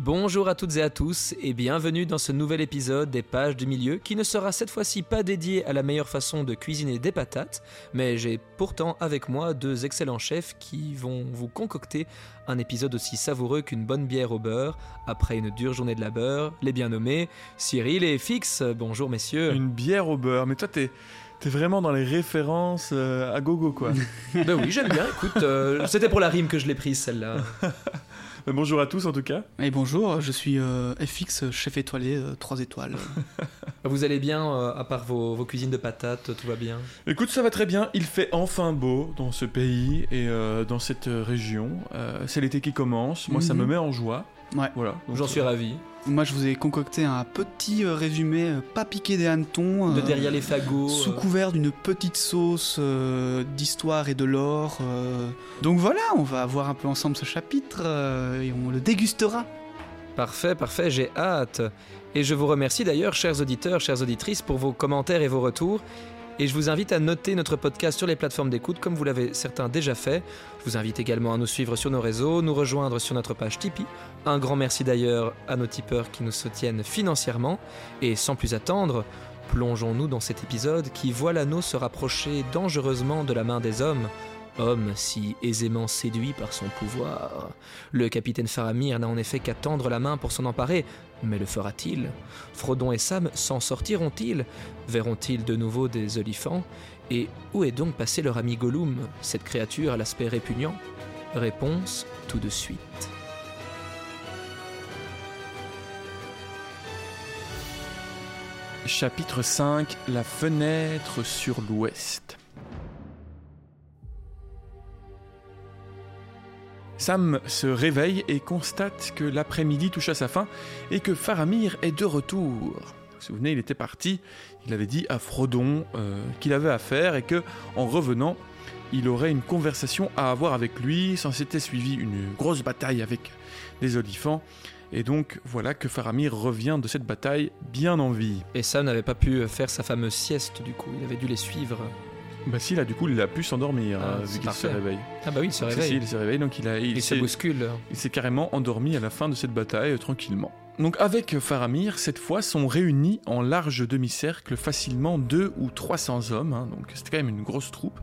Bonjour à toutes et à tous et bienvenue dans ce nouvel épisode des Pages du Milieu qui ne sera cette fois-ci pas dédié à la meilleure façon de cuisiner des patates, mais j'ai pourtant avec moi deux excellents chefs qui vont vous concocter un épisode aussi savoureux qu'une bonne bière au beurre après une dure journée de labeur, les bien nommés Cyril et Fix. Bonjour messieurs. Une bière au beurre, mais toi t'es... T'es vraiment dans les références euh, à gogo quoi. ben oui, j'aime bien. Écoute, euh, c'était pour la rime que je l'ai prise celle-là. bonjour à tous en tout cas. Et bonjour, je suis euh, FX, chef étoilé, 3 étoiles. Vous allez bien, à part vos, vos, cuisines de patates, tout va bien? Écoute, ça va très bien. Il fait enfin beau dans ce pays et dans cette région. C'est l'été qui commence. Moi, ça me mhm. met en joie. Ouais. Voilà. J'en suis ravi. Moi, je vous ai concocté un petit euh, résumé, euh, pas piqué des hannetons. de derrière les fagots. Sous couvert d'une petite sauce d'histoire et de l'or. Donc voilà, on va voir un peu ensemble ce chapitre et on le dégustera. Parfait, parfait, j'ai hâte. Et je vous remercie d'ailleurs, chers auditeurs, chères auditrices, pour vos commentaires et vos retours. Et je vous invite à noter notre podcast sur les plateformes d'écoute comme vous l'avez certains déjà fait. Je vous invite également à nous suivre sur nos réseaux, nous rejoindre sur notre page Tipeee. Un grand merci d'ailleurs à nos tipeurs qui nous soutiennent financièrement. Et sans plus attendre, plongeons-nous dans cet épisode qui voit l'anneau se rapprocher dangereusement de la main des hommes Homme si aisément séduit par son pouvoir, le capitaine Faramir n'a en effet qu'à tendre la main pour s'en emparer, mais le fera-t-il? Frodon et Sam s'en sortiront-ils? Verront-ils de nouveau des olifants Et où est donc passé leur ami Gollum, cette créature à l'aspect répugnant? Réponse tout de suite. Chapitre 5 La fenêtre sur l'ouest Sam se réveille et constate que l'après-midi touche à sa fin et que Faramir est de retour. Vous vous souvenez, il était parti, il avait dit à Frodon euh, qu'il avait affaire et que, en revenant, il aurait une conversation à avoir avec lui, s'en s'était suivi une grosse bataille avec les olifants. Et donc voilà que Faramir revient de cette bataille bien en vie. Et Sam n'avait pas pu faire sa fameuse sieste du coup, il avait dû les suivre. Bah si, là, du coup, il a pu s'endormir, ah, euh, vu qu'il se réveille. Ah bah oui, il se réveille. il se réveille, donc il a... Il, se bouscule. Il s'est carrément endormi à la fin de cette bataille, euh, tranquillement. Donc avec Faramir, cette fois, sont réunis en large demi-cercle facilement deux ou 300 hommes, hein, donc c'était quand même une grosse troupe.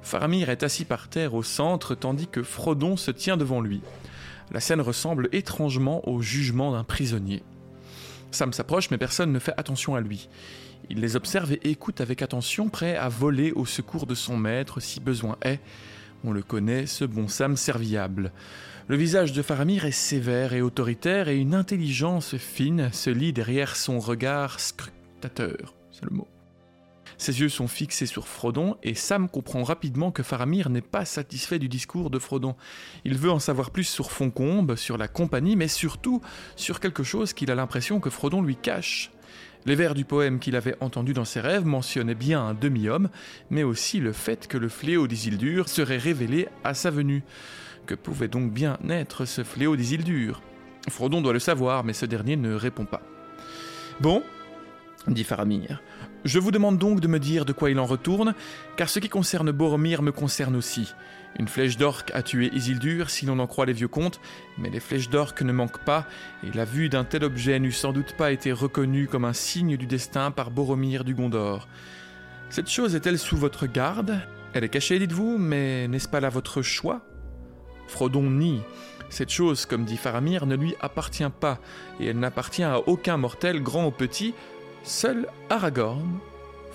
Faramir est assis par terre au centre, tandis que Frodon se tient devant lui. La scène ressemble étrangement au jugement d'un prisonnier. Sam s'approche, mais personne ne fait attention à lui. Il les observe et écoute avec attention, prêt à voler au secours de son maître si besoin est. On le connaît, ce bon Sam serviable. Le visage de Faramir est sévère et autoritaire et une intelligence fine se lit derrière son regard scrutateur. C'est le mot. Ses yeux sont fixés sur Frodon et Sam comprend rapidement que Faramir n'est pas satisfait du discours de Frodon. Il veut en savoir plus sur Foncombe, sur la compagnie, mais surtout sur quelque chose qu'il a l'impression que Frodon lui cache. Les vers du poème qu'il avait entendu dans ses rêves mentionnaient bien un demi-homme, mais aussi le fait que le fléau d'Isildur serait révélé à sa venue. Que pouvait donc bien être ce fléau d'Isildur Frodon doit le savoir, mais ce dernier ne répond pas. Bon, dit Faramir, je vous demande donc de me dire de quoi il en retourne, car ce qui concerne Boromir me concerne aussi. Une flèche d'orque a tué Isildur, si l'on en croit les vieux contes, mais les flèches d'orque ne manquent pas, et la vue d'un tel objet n'eût sans doute pas été reconnue comme un signe du destin par Boromir du Gondor. Cette chose est-elle sous votre garde? Elle est cachée, dites-vous, mais n'est-ce pas là votre choix? Frodon nie. Cette chose, comme dit Faramir, ne lui appartient pas, et elle n'appartient à aucun mortel, grand ou petit. Seul Aragorn,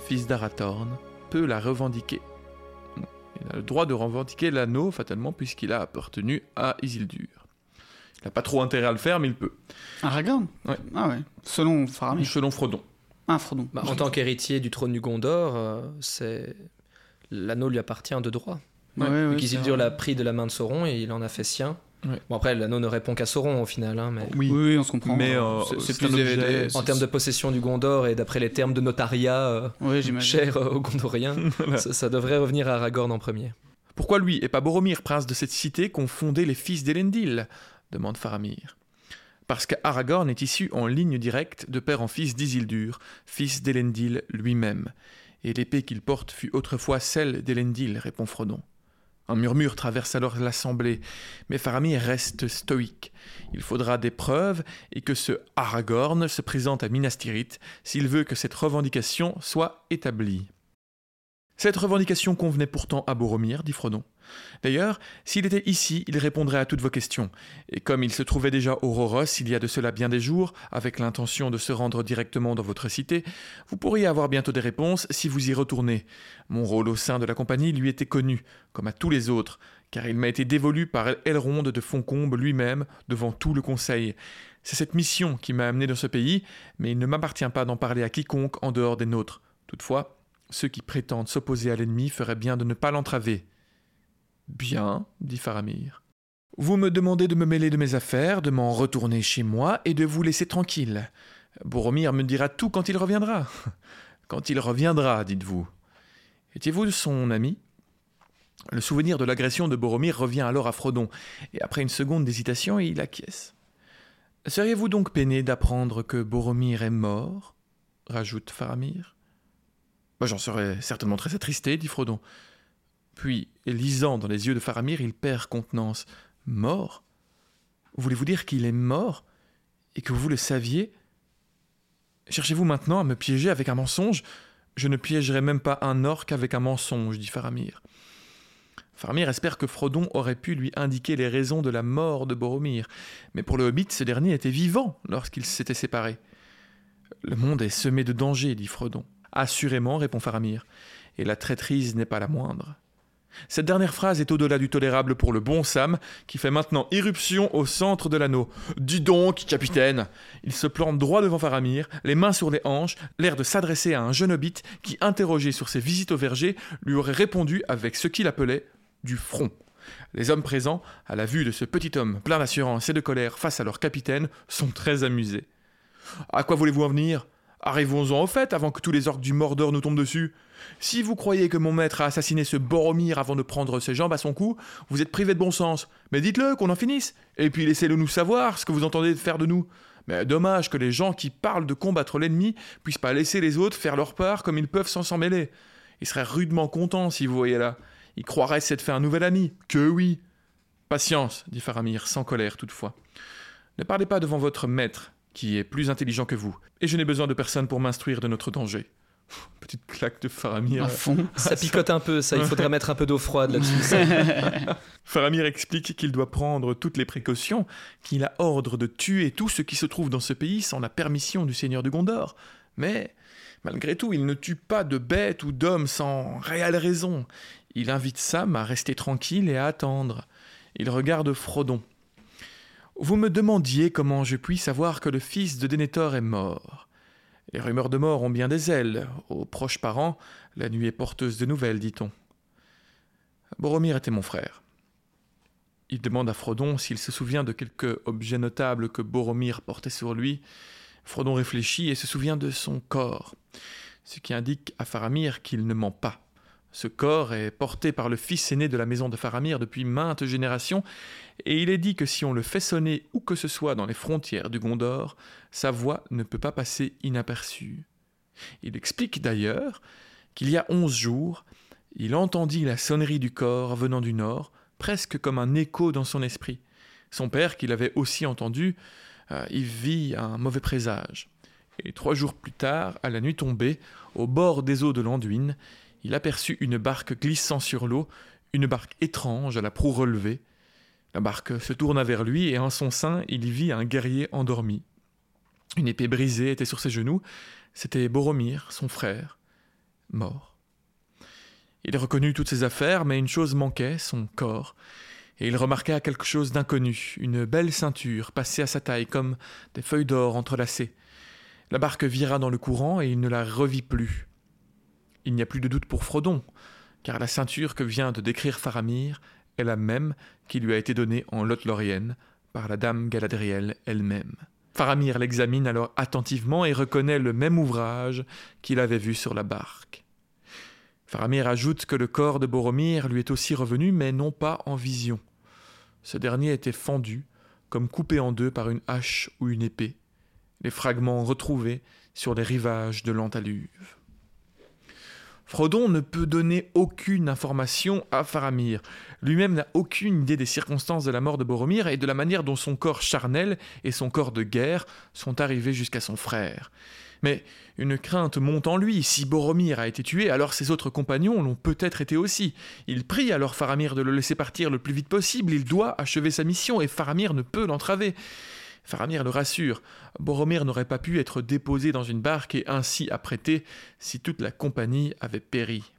fils d'Arathorn, peut la revendiquer. Il a le droit de revendiquer l'anneau, fatalement, puisqu'il a appartenu à Isildur. Il n'a pas trop intérêt à le faire, mais il peut. Aragorn Ouais. Ah ouais. Selon Faramir. Selon Frodon. Ah, Frodon. Bah, en tant qu'héritier du trône du Gondor, euh, c'est l'anneau lui appartient de droit. Ouais, ouais, Isildur l'a pris de la main de Sauron et il en a fait sien. Bon après l'anneau ne répond qu'à Sauron au final, hein, mais oui. oui, on se comprend. Mais euh, c'est plus objet, en termes de possession du Gondor et d'après les termes de notariat euh, cher euh, aux Gondoriens, ça, devrait revenir à Aragorn en premier. Pourquoi lui et pas Boromir, prince de cette cité, qu'ont fondé les fils d'Elendil? demande Faramir. Parce qu'Aragorn est issu en ligne directe de père en fils d'Isildur, fils d'Elendil lui-même, et l'épée qu'il porte fut autrefois celle d'Elendil, répond Frodon. Un murmure traverse alors l'assemblée, mais Faramir reste stoïque. Il faudra des preuves et que ce Aragorn se présente à Minas Tirith s'il veut que cette revendication soit établie. Cette revendication convenait pourtant à Boromir, dit Frodon. D'ailleurs, s'il était ici, il répondrait à toutes vos questions. Et comme il se trouvait déjà au Roros il y a de cela bien des jours, avec l'intention de se rendre directement dans votre cité, vous pourriez avoir bientôt des réponses si vous y retournez. Mon rôle au sein de la compagnie lui était connu, comme à tous les autres, car il m'a été dévolu par Elrond de Foncombe lui-même devant tout le Conseil. C'est cette mission qui m'a amené dans ce pays, mais il ne m'appartient pas d'en parler à quiconque en dehors des nôtres. Toutefois, ceux qui prétendent s'opposer à l'ennemi feraient bien de ne pas l'entraver. Bien, dit Faramir. Vous me demandez de me mêler de mes affaires, de m'en retourner chez moi et de vous laisser tranquille. Boromir me dira tout quand il reviendra. Quand il reviendra, dites-vous. Étiez-vous son ami? Le souvenir de l'agression de Boromir revient alors à Frodon, et après une seconde d'hésitation, il acquiesce. Seriez-vous donc peiné d'apprendre que Boromir est mort? rajoute Faramir. J'en serais certainement très attristé, dit Frodon. Puis, lisant dans les yeux de Faramir, il perd contenance. Mort? Voulez-vous dire qu'il est mort Et que vous le saviez? Cherchez-vous maintenant à me piéger avec un mensonge? Je ne piégerai même pas un orc avec un mensonge, dit Faramir. Faramir espère que Frodon aurait pu lui indiquer les raisons de la mort de Boromir, mais pour le hobbit, ce dernier était vivant lorsqu'ils s'étaient séparés. Le monde est semé de dangers, dit Frodon. Assurément, répond Faramir, et la traîtrise n'est pas la moindre. Cette dernière phrase est au-delà du tolérable pour le bon Sam, qui fait maintenant irruption au centre de l'anneau. Dis donc, capitaine Il se plante droit devant Faramir, les mains sur les hanches, l'air de s'adresser à un jeune hobbit qui, interrogé sur ses visites au verger, lui aurait répondu avec ce qu'il appelait du front. Les hommes présents, à la vue de ce petit homme plein d'assurance et de colère face à leur capitaine, sont très amusés. À quoi voulez-vous en venir? Arrivons-en au fait avant que tous les orques du Mordor nous tombent dessus. Si vous croyez que mon maître a assassiné ce Boromir avant de prendre ses jambes à son cou, vous êtes privé de bon sens. Mais dites-le, qu'on en finisse. Et puis laissez-le nous savoir ce que vous entendez faire de nous. Mais dommage que les gens qui parlent de combattre l'ennemi puissent pas laisser les autres faire leur part comme ils peuvent sans s'en mêler. Ils seraient rudement contents si vous voyez là. Ils croiraient s'être fait un nouvel ami. Que oui. Patience, dit Faramir, sans colère toutefois. Ne parlez pas devant votre maître, qui est plus intelligent que vous, et je n'ai besoin de personne pour m'instruire de notre danger. Petite claque de Faramir. À fond. Ça picote un peu, ça. Il faudrait mettre un peu d'eau froide là-dessus. Faramir explique qu'il doit prendre toutes les précautions, qu'il a ordre de tuer tout ce qui se trouve dans ce pays sans la permission du seigneur de Gondor. Mais, malgré tout, il ne tue pas de bêtes ou d'hommes sans réelle raison. Il invite Sam à rester tranquille et à attendre. Il regarde Frodon. Vous me demandiez comment je puis savoir que le fils de Denethor est mort. Les rumeurs de mort ont bien des ailes. Aux proches parents, la nuit est porteuse de nouvelles, dit-on. Boromir était mon frère. Il demande à Frodon s'il se souvient de quelque objet notable que Boromir portait sur lui. Frodon réfléchit et se souvient de son corps, ce qui indique à Faramir qu'il ne ment pas. Ce corps est porté par le fils aîné de la maison de Faramir depuis maintes générations, et il est dit que si on le fait sonner où que ce soit dans les frontières du Gondor, sa voix ne peut pas passer inaperçue. Il explique d'ailleurs qu'il y a onze jours, il entendit la sonnerie du corps venant du nord, presque comme un écho dans son esprit. Son père, qui l'avait aussi entendu, euh, y vit un mauvais présage. Et trois jours plus tard, à la nuit tombée, au bord des eaux de l'Anduin, il aperçut une barque glissant sur l'eau, une barque étrange à la proue relevée. La barque se tourna vers lui et en son sein il vit un guerrier endormi. Une épée brisée était sur ses genoux. C'était Boromir, son frère, mort. Il reconnut toutes ses affaires, mais une chose manquait, son corps, et il remarqua quelque chose d'inconnu, une belle ceinture passée à sa taille comme des feuilles d'or entrelacées. La barque vira dans le courant et il ne la revit plus. Il n'y a plus de doute pour Frodon, car la ceinture que vient de décrire Faramir est la même qui lui a été donnée en Lothlorien par la dame Galadriel elle-même. Faramir l'examine alors attentivement et reconnaît le même ouvrage qu'il avait vu sur la barque. Faramir ajoute que le corps de Boromir lui est aussi revenu, mais non pas en vision. Ce dernier était fendu, comme coupé en deux par une hache ou une épée, les fragments retrouvés sur les rivages de l'Antaluve. Frodon ne peut donner aucune information à Faramir. Lui-même n'a aucune idée des circonstances de la mort de Boromir et de la manière dont son corps charnel et son corps de guerre sont arrivés jusqu'à son frère. Mais une crainte monte en lui. Si Boromir a été tué, alors ses autres compagnons l'ont peut-être été aussi. Il prie alors Faramir de le laisser partir le plus vite possible. Il doit achever sa mission et Faramir ne peut l'entraver. Faramir le rassure. Boromir n'aurait pas pu être déposé dans une barque et ainsi apprêté si toute la compagnie avait péri.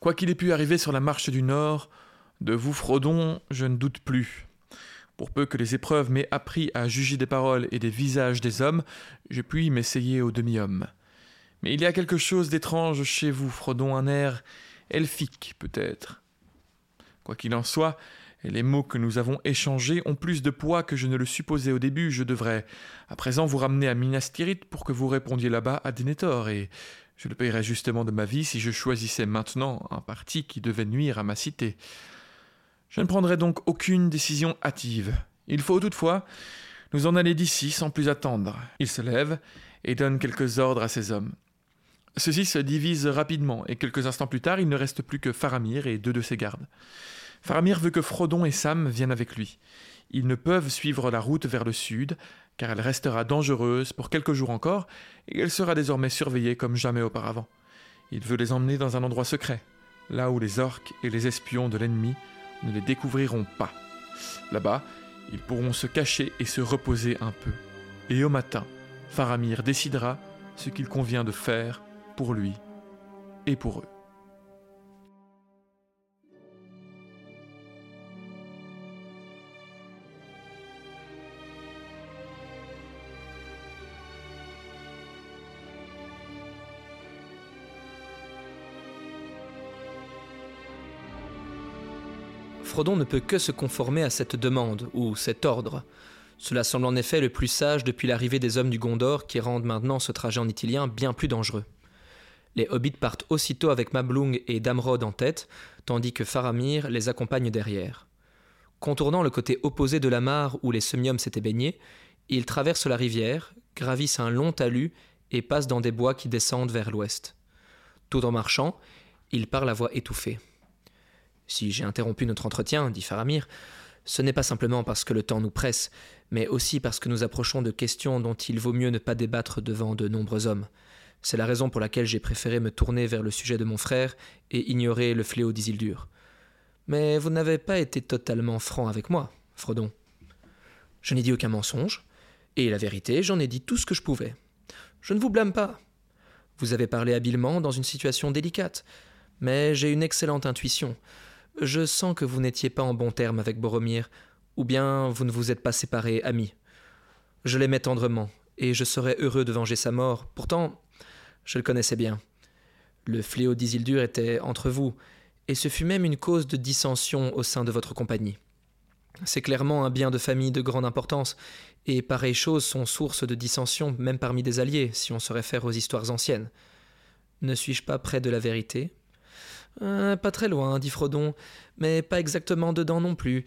Quoi qu'il ait pu arriver sur la marche du Nord, de vous, Frodon, je ne doute plus. Pour peu que les épreuves m'aient appris à juger des paroles et des visages des hommes, je puis m'essayer au demi-homme. Mais il y a quelque chose d'étrange chez vous, Frodon, un air elfique peut-être. Quoi qu'il en soit, les mots que nous avons échangés ont plus de poids que je ne le supposais au début. Je devrais à présent vous ramener à Minas Tirith pour que vous répondiez là-bas à Denethor, et je le payerais justement de ma vie si je choisissais maintenant un parti qui devait nuire à ma cité. Je ne prendrai donc aucune décision hâtive. Il faut toutefois nous en aller d'ici sans plus attendre. Il se lève et donne quelques ordres à ses hommes. Ceux-ci se divisent rapidement, et quelques instants plus tard, il ne reste plus que Faramir et deux de ses gardes. Faramir veut que Frodon et Sam viennent avec lui. Ils ne peuvent suivre la route vers le sud, car elle restera dangereuse pour quelques jours encore, et elle sera désormais surveillée comme jamais auparavant. Il veut les emmener dans un endroit secret, là où les orques et les espions de l'ennemi ne les découvriront pas. Là-bas, ils pourront se cacher et se reposer un peu. Et au matin, Faramir décidera ce qu'il convient de faire pour lui et pour eux. Ne peut que se conformer à cette demande, ou cet ordre. Cela semble en effet le plus sage depuis l'arrivée des hommes du Gondor qui rendent maintenant ce trajet en italien bien plus dangereux. Les hobbits partent aussitôt avec Mablung et Damrod en tête, tandis que Faramir les accompagne derrière. Contournant le côté opposé de la mare où les semiums s'étaient baignés, ils traversent la rivière, gravissent un long talus et passent dans des bois qui descendent vers l'ouest. Tout en marchant, ils parlent à voix étouffée. Si j'ai interrompu notre entretien, dit Faramir, ce n'est pas simplement parce que le temps nous presse, mais aussi parce que nous approchons de questions dont il vaut mieux ne pas débattre devant de nombreux hommes. C'est la raison pour laquelle j'ai préféré me tourner vers le sujet de mon frère et ignorer le fléau d'Isildur. Mais vous n'avez pas été totalement franc avec moi, Frodon. Je n'ai dit aucun mensonge, et la vérité, j'en ai dit tout ce que je pouvais. Je ne vous blâme pas. Vous avez parlé habilement dans une situation délicate, mais j'ai une excellente intuition. Je sens que vous n'étiez pas en bon terme avec Boromir, ou bien vous ne vous êtes pas séparés amis. Je l'aimais tendrement, et je serais heureux de venger sa mort. Pourtant, je le connaissais bien. Le fléau d'Isildur était entre vous, et ce fut même une cause de dissension au sein de votre compagnie. C'est clairement un bien de famille de grande importance, et pareilles choses sont source de dissension même parmi des alliés, si on se réfère aux histoires anciennes. Ne suis-je pas près de la vérité? Euh, pas très loin, dit Frodon, mais pas exactement dedans non plus.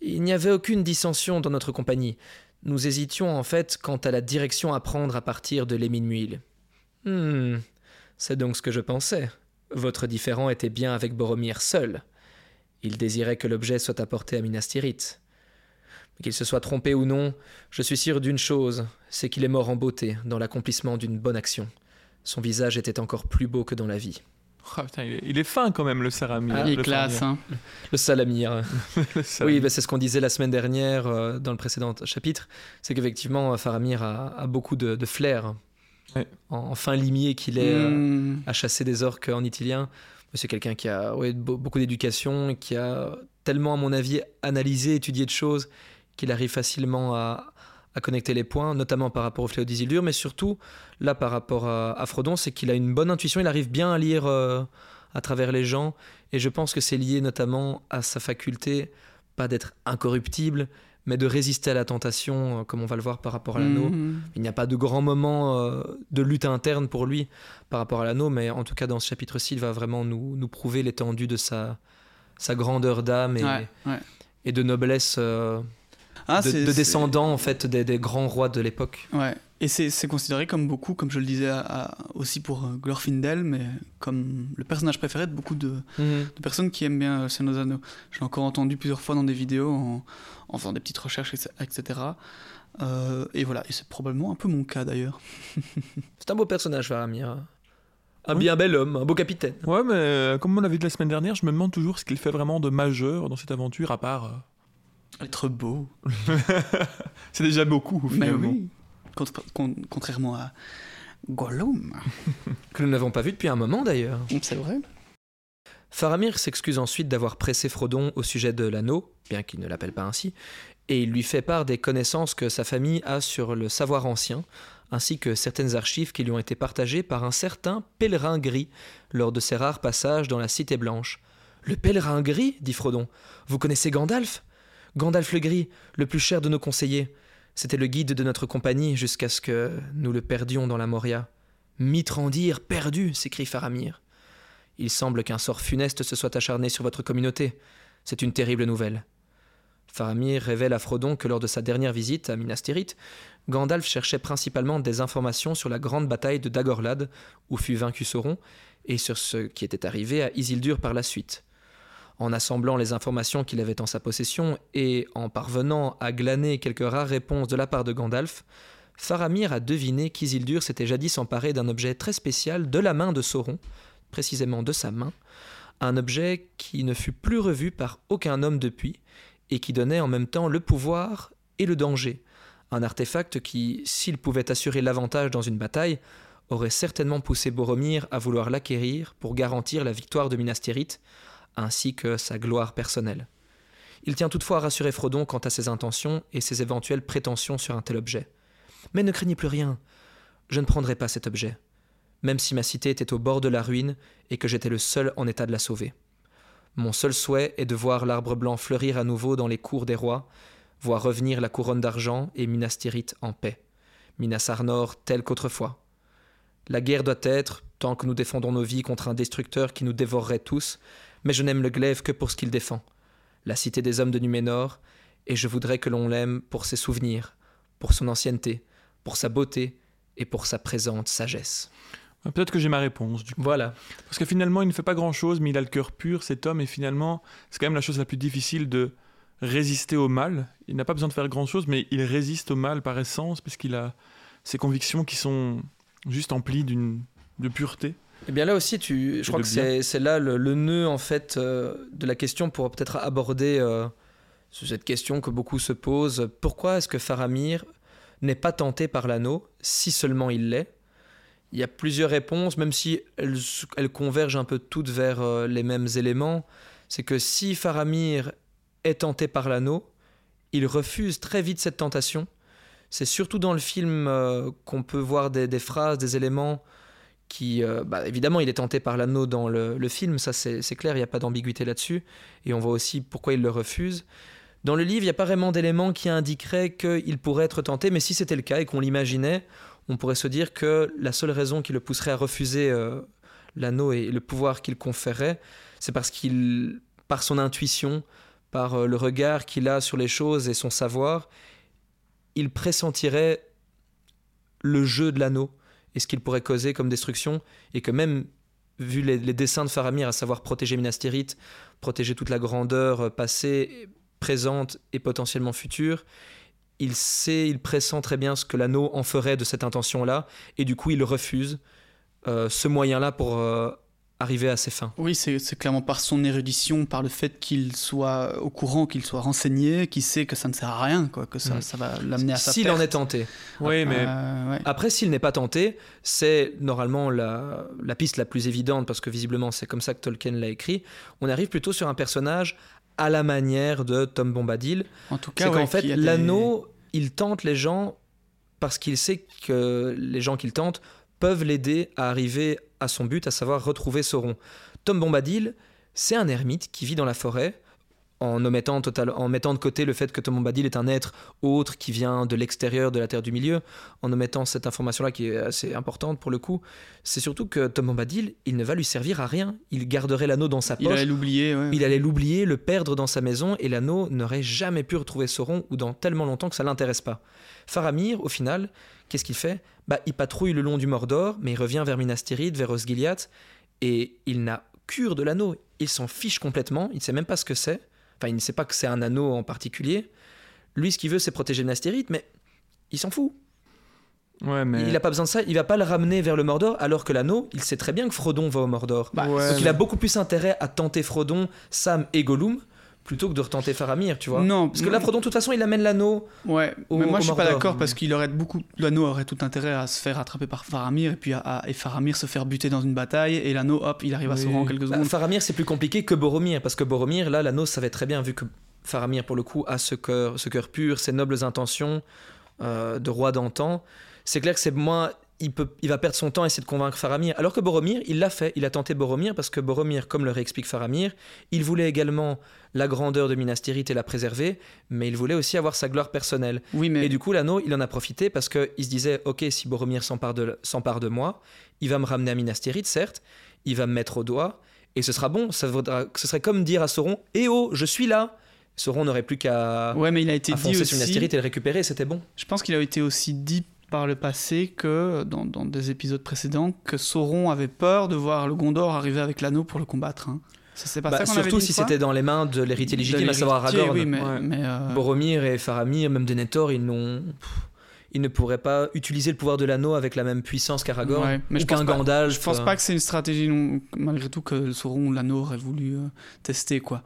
Il n'y avait aucune dissension dans notre compagnie. Nous hésitions en fait quant à la direction à prendre à partir de l'Émine Muil. Hmm, c'est donc ce que je pensais. Votre différend était bien avec Boromir seul. Il désirait que l'objet soit apporté à Minas Tirith. Qu'il se soit trompé ou non, je suis sûr d'une chose, c'est qu'il est mort en beauté, dans l'accomplissement d'une bonne action. Son visage était encore plus beau que dans la vie. Oh, il, est, fin quand même le Saramir. Ah, il est classe. Hein. Le Salamir. Oui, bah, c'est ce qu'on disait la semaine dernière euh, dans le précédent chapitre. C'est qu'effectivement, Faramir a, beaucoup de, flair. En, fin limier qu'il est hmm. euh, à chasser des orques en italien. C'est quelqu'un qui a beaucoup d'éducation, qui a tellement, à mon avis, analysé, étudié de choses qu'il arrive facilement à, à connecter les points, notamment par rapport au fléau d'Isildur, mais surtout, là, par rapport à, Frodon, c'est qu'il a une bonne intuition, il arrive bien à lire euh, à travers les gens, et je pense que c'est lié notamment à sa faculté, pas d'être incorruptible, mais de résister à la tentation, euh, comme on va le voir par rapport à l'anneau. Mhm. Il n'y a pas de grand moment euh, de lutte interne pour lui par rapport à l'anneau, mais en tout cas, dans ce chapitre-ci, il va vraiment nous, nous prouver l'étendue de sa, sa grandeur d'âme et, et de noblesse Ah, de, c'est- de descendants en fait des, des grands rois de l'époque. Ouais. Et c'est considéré comme beaucoup, comme je le disais à- à- aussi pour euh, Glorfindel, mais comme le personnage préféré de beaucoup de, de personnes qui aiment bien Seigneur des Anneaux. Je l'ai encore entendu plusieurs fois dans des vidéos en, en faisant des petites recherches, etc. Euh, et voilà, et c'est probablement un peu mon cas d'ailleurs. C'est un beau personnage, Faramir. Un Oui. bien bel homme, un beau capitaine. Ouais, mais euh, comme on l'avait dit la semaine dernière, je me demande toujours ce qu'il fait vraiment de majeur dans cette aventure, à part. Être beau. C'est déjà beaucoup, Mais finalement. oui. Contra- con- contrairement à Gollum. Que nous n'avons pas vu depuis un moment d'ailleurs. C'est vrai. Faramir s'excuse ensuite d'avoir pressé Frodon au sujet de l'anneau, bien qu'il ne l'appelle pas ainsi, et il lui fait part des connaissances que sa famille a sur le savoir ancien, ainsi que certaines archives qui lui ont été partagées par un certain pèlerin gris lors de ses rares passages dans la Cité Blanche. Le pèlerin gris dit Frodon. Vous connaissez Gandalf? Gandalf le Gris, le plus cher de nos conseillers. C'était le guide de notre compagnie jusqu'à ce que nous le perdions dans la Moria. Mitrandir perdu s'écrie Faramir. Il semble qu'un sort funeste se soit acharné sur votre communauté. C'est une terrible nouvelle. Faramir révèle à Frodon que lors de sa dernière visite à Minas Tirith, Gandalf cherchait principalement des informations sur la grande bataille de Dagorlad, où fut vaincu Sauron, et sur ce qui était arrivé à Isildur par la suite. En assemblant les informations qu'il avait en sa possession et en parvenant à glaner quelques rares réponses de la part de Gandalf, Faramir a deviné qu'Isildur s'était jadis emparé d'un objet très spécial de la main de Sauron, précisément de sa main, un objet qui ne fut plus revu par aucun homme depuis, et qui donnait en même temps le pouvoir et le danger, un artefact qui, s'il pouvait assurer l'avantage dans une bataille, aurait certainement poussé Boromir à vouloir l'acquérir pour garantir la victoire de Minas Tirith, ainsi que sa gloire personnelle. Il tient toutefois à rassurer Frodon quant à ses intentions et ses éventuelles prétentions sur un tel objet. Mais ne craignez plus rien, je ne prendrai pas cet objet même si ma cité était au bord de la ruine et que j'étais le seul en état de la sauver. Mon seul souhait est de voir l'arbre blanc fleurir à nouveau dans les cours des rois, voir revenir la couronne d'argent et Minas Tirith en paix, Minas Arnor telle qu'autrefois. La guerre doit être, tant que nous défendons nos vies contre un destructeur qui nous dévorerait tous, mais je n'aime le glaive que pour ce qu'il défend, la cité des hommes de Numénor, et je voudrais que l'on l'aime pour ses souvenirs, pour son ancienneté, pour sa beauté et pour sa présente sagesse. Peut-être que j'ai ma réponse, du coup. Voilà. Parce que finalement, il ne fait pas grand-chose, mais il a le cœur pur, cet homme, et finalement, c'est quand même la chose la plus difficile de résister au mal. Il n'a pas besoin de faire grand-chose, mais il résiste au mal par essence, parce qu'il a ses convictions qui sont juste emplies d'une de pureté. Eh bien là aussi, tu, je crois que c'est là le, le nœud en fait euh, de la question pour peut-être aborder euh, cette question que beaucoup se posent. Pourquoi est-ce que Faramir n'est pas tenté par l'anneau, si seulement il l'est? Il y a plusieurs réponses, même si elles, elles convergent un peu toutes vers euh, les mêmes éléments. C'est que si Faramir est tenté par l'anneau, il refuse très vite cette tentation. C'est surtout dans le film euh, qu'on peut voir des, des phrases, des éléments qui, euh, bah, évidemment, il est tenté par l'anneau dans le, film, ça c'est clair, il n'y a pas d'ambiguïté là-dessus, et on voit aussi pourquoi il le refuse. Dans le livre, il n'y a pas vraiment d'éléments qui indiqueraient qu'il pourrait être tenté, mais si c'était le cas et qu'on l'imaginait, on pourrait se dire que la seule raison qui le pousserait à refuser euh, l'anneau et le pouvoir qu'il conférerait, c'est parce qu'il, par son intuition, par euh, le regard qu'il a sur les choses et son savoir, il pressentirait le jeu de l'anneau et ce qu'il pourrait causer comme destruction, et que même vu les, les dessins de Faramir, à savoir protéger Minas Tirith, protéger toute la grandeur euh, passée, présente et potentiellement future, il sait, il pressent très bien ce que l'anneau en ferait de cette intention-là, et du coup il refuse euh, ce moyen-là pour euh, arriver à ses fins. Oui, c'est clairement par son érudition, par le fait qu'il soit au courant, qu'il soit renseigné, qu'il sait que ça ne sert à rien, quoi, que ça, Mm. ça va l'amener à sa S'il en est tenté. Oui, mais Euh, ouais. Après, s'il n'est pas tenté, c'est normalement la, la piste la plus évidente, parce que visiblement c'est comme ça que Tolkien l'a écrit. On arrive plutôt sur un personnage à la manière de Tom Bombadil. En tout cas, C'est ouais, qu'en fait, des- l'anneau, il tente les gens parce qu'il sait que les gens qu'il tente peuvent l'aider à arriver à son but, à savoir retrouver Sauron. Tom Bombadil, c'est un ermite qui vit dans la forêt, en omettant total, en mettant de côté le fait que Tom Bombadil est un être autre qui vient de l'extérieur de la Terre du Milieu, en omettant cette information-là qui est assez importante pour le coup, c'est surtout que Tom Bombadil, il ne va lui servir à rien. Il garderait l'anneau dans sa poche. Il allait l'oublier. Il allait l'oublier, le perdre dans sa maison, et l'anneau n'aurait jamais pu retrouver Sauron ou dans tellement longtemps que ça l'intéresse pas. Faramir, au final, qu'est-ce qu'il fait? Bah, il patrouille le long du Mordor, mais il revient vers Minas Tirith, vers Osgiliath, et il n'a cure de l'anneau. Il s'en fiche complètement. Il ne sait même pas ce que c'est. Enfin, il ne sait pas que c'est un anneau en particulier. Lui, ce qu'il veut, c'est protéger Nastérite, mais il s'en fout. Ouais, mais... Il n'a pas besoin de ça, il va pas le ramener vers le Mordor, alors que l'anneau, il sait très bien que Frodon va au Mordor. Bah, Donc ouais, il a beaucoup plus intérêt à tenter Frodon, Sam et Gollum, plutôt que de retenter Faramir, tu vois. Non, Parce que là, Frodon, de toute façon, il amène l'anneau. Ouais, au- mais moi je suis pas d'accord parce qu'il aurait beaucoup. L'anneau aurait tout intérêt à se faire attraper par Faramir et puis à, à- et Faramir se faire buter dans une bataille et l'anneau, hop, il arrive à Oui. Sauron en quelques Bah, secondes. Faramir, c'est plus compliqué que Boromir, parce que Boromir, là, l'anneau savait très bien, vu que Faramir, pour le coup, a ce cœur, ce cœur pur, ses nobles intentions euh, de roi d'antan. C'est clair que c'est moins. Il, peut, il va perdre son temps à essayer de convaincre Faramir. Alors que Boromir, il l'a fait. Il a tenté Boromir parce que Boromir, comme le réexplique Faramir, il voulait également la grandeur de Minas Tirith et la préserver, mais il voulait aussi avoir sa gloire personnelle. Oui, mais Et du coup, l'anneau, il en a profité parce qu'il se disait Ok, si Boromir s'empare de, s'empare de moi, il va me ramener à Minas Tirith, certes, il va me mettre au doigt, et ce sera bon. Ça vaudra, ce serait comme dire à Sauron Eh oh, je suis là Sauron n'aurait plus qu'à ouais, mais il a été dit sur Minas. Tirith et le récupérer, c'était bon. Je pense qu'il a été aussi dit par le passé que dans, dans des épisodes précédents que Sauron avait peur de voir le Gondor arriver avec l'anneau pour le combattre. hein. Ça c'est pas Bah, ça avait surtout dit si c'était dans les mains de l'héritier légitime, à savoir Aragorn. Oui, mais, Ouais. mais, euh, Boromir et Faramir, même Denethor, ils n'ont. Ils ne pourraient pas utiliser le pouvoir de l'anneau avec la même puissance qu'Aragorn ouais, mais ou qu'un Gandalf. Je pense euh. pas que c'est une stratégie, non- malgré tout, que Sauron ou l'anneau aurait voulu euh, tester, quoi.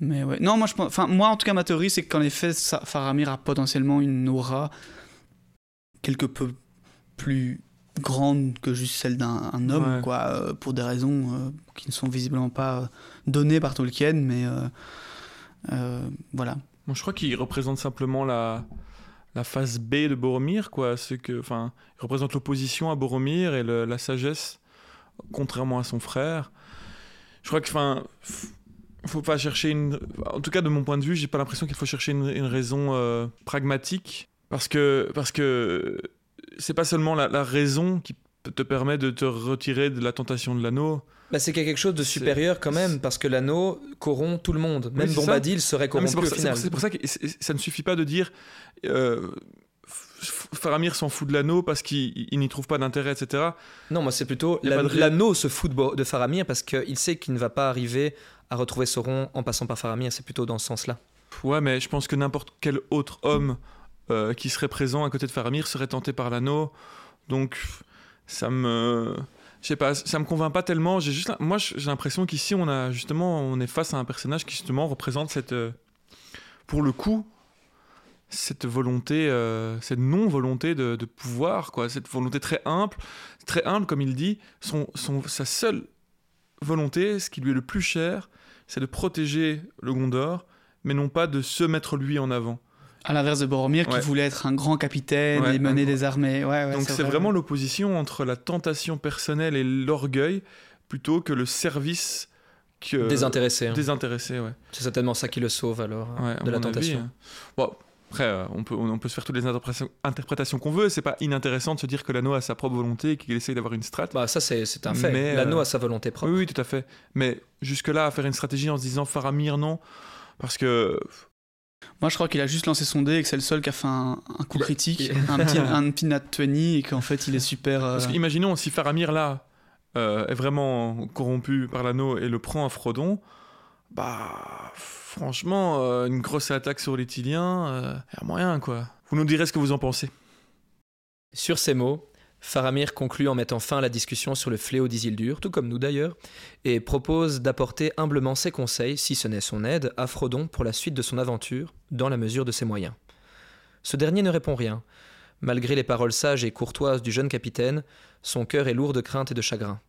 Mais ouais. Non, moi, je. Enfin, moi, en tout cas, ma théorie, c'est qu'en effet, ça- Faramir a potentiellement une aura quelque peu plus grande que juste celle d'un un homme, Ouais. quoi, euh, pour des raisons euh, qui ne sont visiblement pas euh, données par Tolkien, mais euh, voilà. Moi, je crois qu'il représente simplement la, la face B de Boromir, quoi. C'est que, enfin, il représente l'opposition à Boromir et le- la sagesse, contrairement à son frère. Je crois que, enfin, faut pas chercher une. En tout cas, de mon point de vue, j'ai pas l'impression qu'il faut chercher une, une raison pragmatique, parce que, parce que c'est pas seulement la, la raison qui te permet de te retirer de la tentation de l'anneau. Bah, c'est quelque chose de supérieur quand même, parce que l'anneau corrompt tout le monde. Même. Bombadil serait corrompu c'est pour, au ça- c'est final. pour- c'est pour ça que ça ne suffit pas de dire euh, Faramir s'en fout de l'anneau parce qu'il il n'y trouve pas d'intérêt, etc. Non, moi c'est plutôt l'anneau se fout de Faramir parce qu'il sait qu'il ne va pas arriver à retrouver Sauron en passant par Faramir. C'est plutôt dans ce sens-là. Ouais, mais je pense que n'importe quel autre homme euh, qui serait présent à côté de Faramir serait tenté par l'anneau. Donc, ça me. Je sais pas, ça me convainc pas tellement. J'ai juste, moi, j'ai l'impression qu'ici, on a justement, on est face à un personnage qui justement représente cette, euh, pour le coup, cette volonté, euh, cette non-volonté de, de pouvoir, quoi, cette volonté très humble, très humble, comme il dit, son, son, sa seule volonté, ce qui lui est le plus cher, c'est de protéger le Gondor, mais non pas de se mettre lui en avant. À l'inverse de Boromir, Ouais. qui voulait être un grand capitaine Ouais, et mener des armées. Ouais, ouais, Donc c'est vrai. vraiment l'opposition entre la tentation personnelle et l'orgueil, plutôt que le service que... Désintéressé. hein. Désintéressé, ouais. C'est certainement ça qui le sauve alors de la avis, tentation. hein. Bon, après, euh, on peut, on peut se faire toutes les interprétations, interprétations qu'on veut. C'est pas inintéressant de se dire que l'anneau a sa propre volonté et qu'il essaye d'avoir une strat. Bah, ça, c'est c'est un fait. Mais, L'anneau euh, a sa volonté propre. Oui, oui, tout à fait. Mais jusque-là, à faire une stratégie en se disant Faramir, non. Parce que. Moi, je crois qu'il a juste lancé son dé et que c'est le seul qui a fait un, un coup Il a- critique, il- un petit un petit nat 20 et qu'en fait, il est super. euh, Parce que imaginons si Faramir, là, euh, est vraiment corrompu par l'anneau et le prend à Frodon. Bah. Franchement, euh, une grosse attaque sur les Tiliens, euh, y a moyen, quoi. Vous nous direz ce que vous en pensez. Sur ces mots, Faramir conclut en mettant fin à la discussion sur le fléau d'Isildur, tout comme nous d'ailleurs, et propose d'apporter humblement ses conseils, si ce n'est son aide, à Frodon pour la suite de son aventure, dans la mesure de ses moyens. Ce dernier ne répond rien. Malgré les paroles sages et courtoises du jeune capitaine, son cœur est lourd de crainte et de chagrin.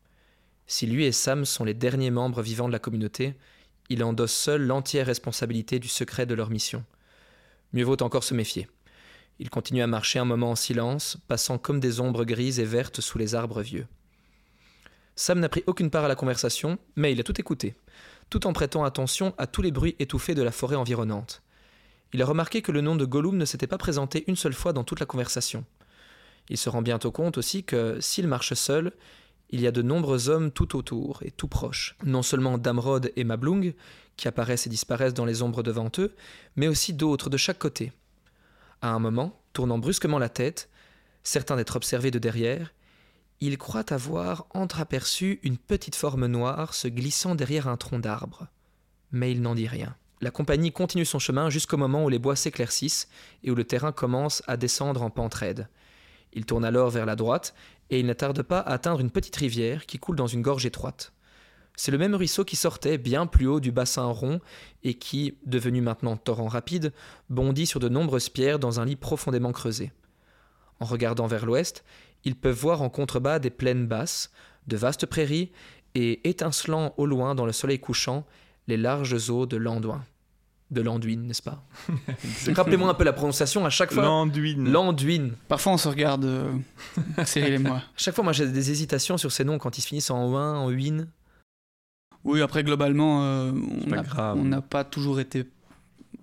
Si lui et Sam sont les derniers membres vivants de la communauté, il endosse seul l'entière responsabilité du secret de leur mission. Mieux vaut encore se méfier. Il continue à marcher un moment en silence, passant comme des ombres grises et vertes sous les arbres vieux. Sam n'a pris aucune part à la conversation, mais il a tout écouté. tout en prêtant attention à tous les bruits étouffés de la forêt environnante. Il a remarqué que le nom de Gollum ne s'était pas présenté une seule fois dans toute la conversation. Il se rend bientôt compte aussi que, s'il marche seul, il y a de nombreux hommes tout autour et tout proches. Non seulement Damrod et Mablung, qui apparaissent et disparaissent dans les ombres devant eux, mais aussi d'autres de chaque côté. À un moment, tournant brusquement la tête, certain d'être observé de derrière, il croit avoir entreaperçu une petite forme noire se glissant derrière un tronc d'arbre. Mais il n'en dit rien. La compagnie continue son chemin jusqu'au moment où les bois s'éclaircissent et où le terrain commence à descendre en pente raide. Il tourne alors vers la droite et il ne tarde pas à atteindre une petite rivière qui coule dans une gorge étroite. C'est le même ruisseau qui sortait bien plus haut du bassin rond et qui, devenu maintenant torrent rapide, bondit sur de nombreuses pierres dans un lit profondément creusé. En regardant vers l'ouest, ils peuvent voir en contrebas des plaines basses, de vastes prairies et étincelant au loin dans le soleil couchant les larges eaux de l'Anduin. De l'Anduin, n'est-ce pas? Rappelez-moi un peu la prononciation à chaque fois. L'Anduin. L'Anduin. Parfois on se regarde, euh, Cyril et moi. À chaque fois, moi j'ai des hésitations sur ces noms quand ils finissent en ouin, en huin. Oui, après globalement, euh, on n'a pas toujours été.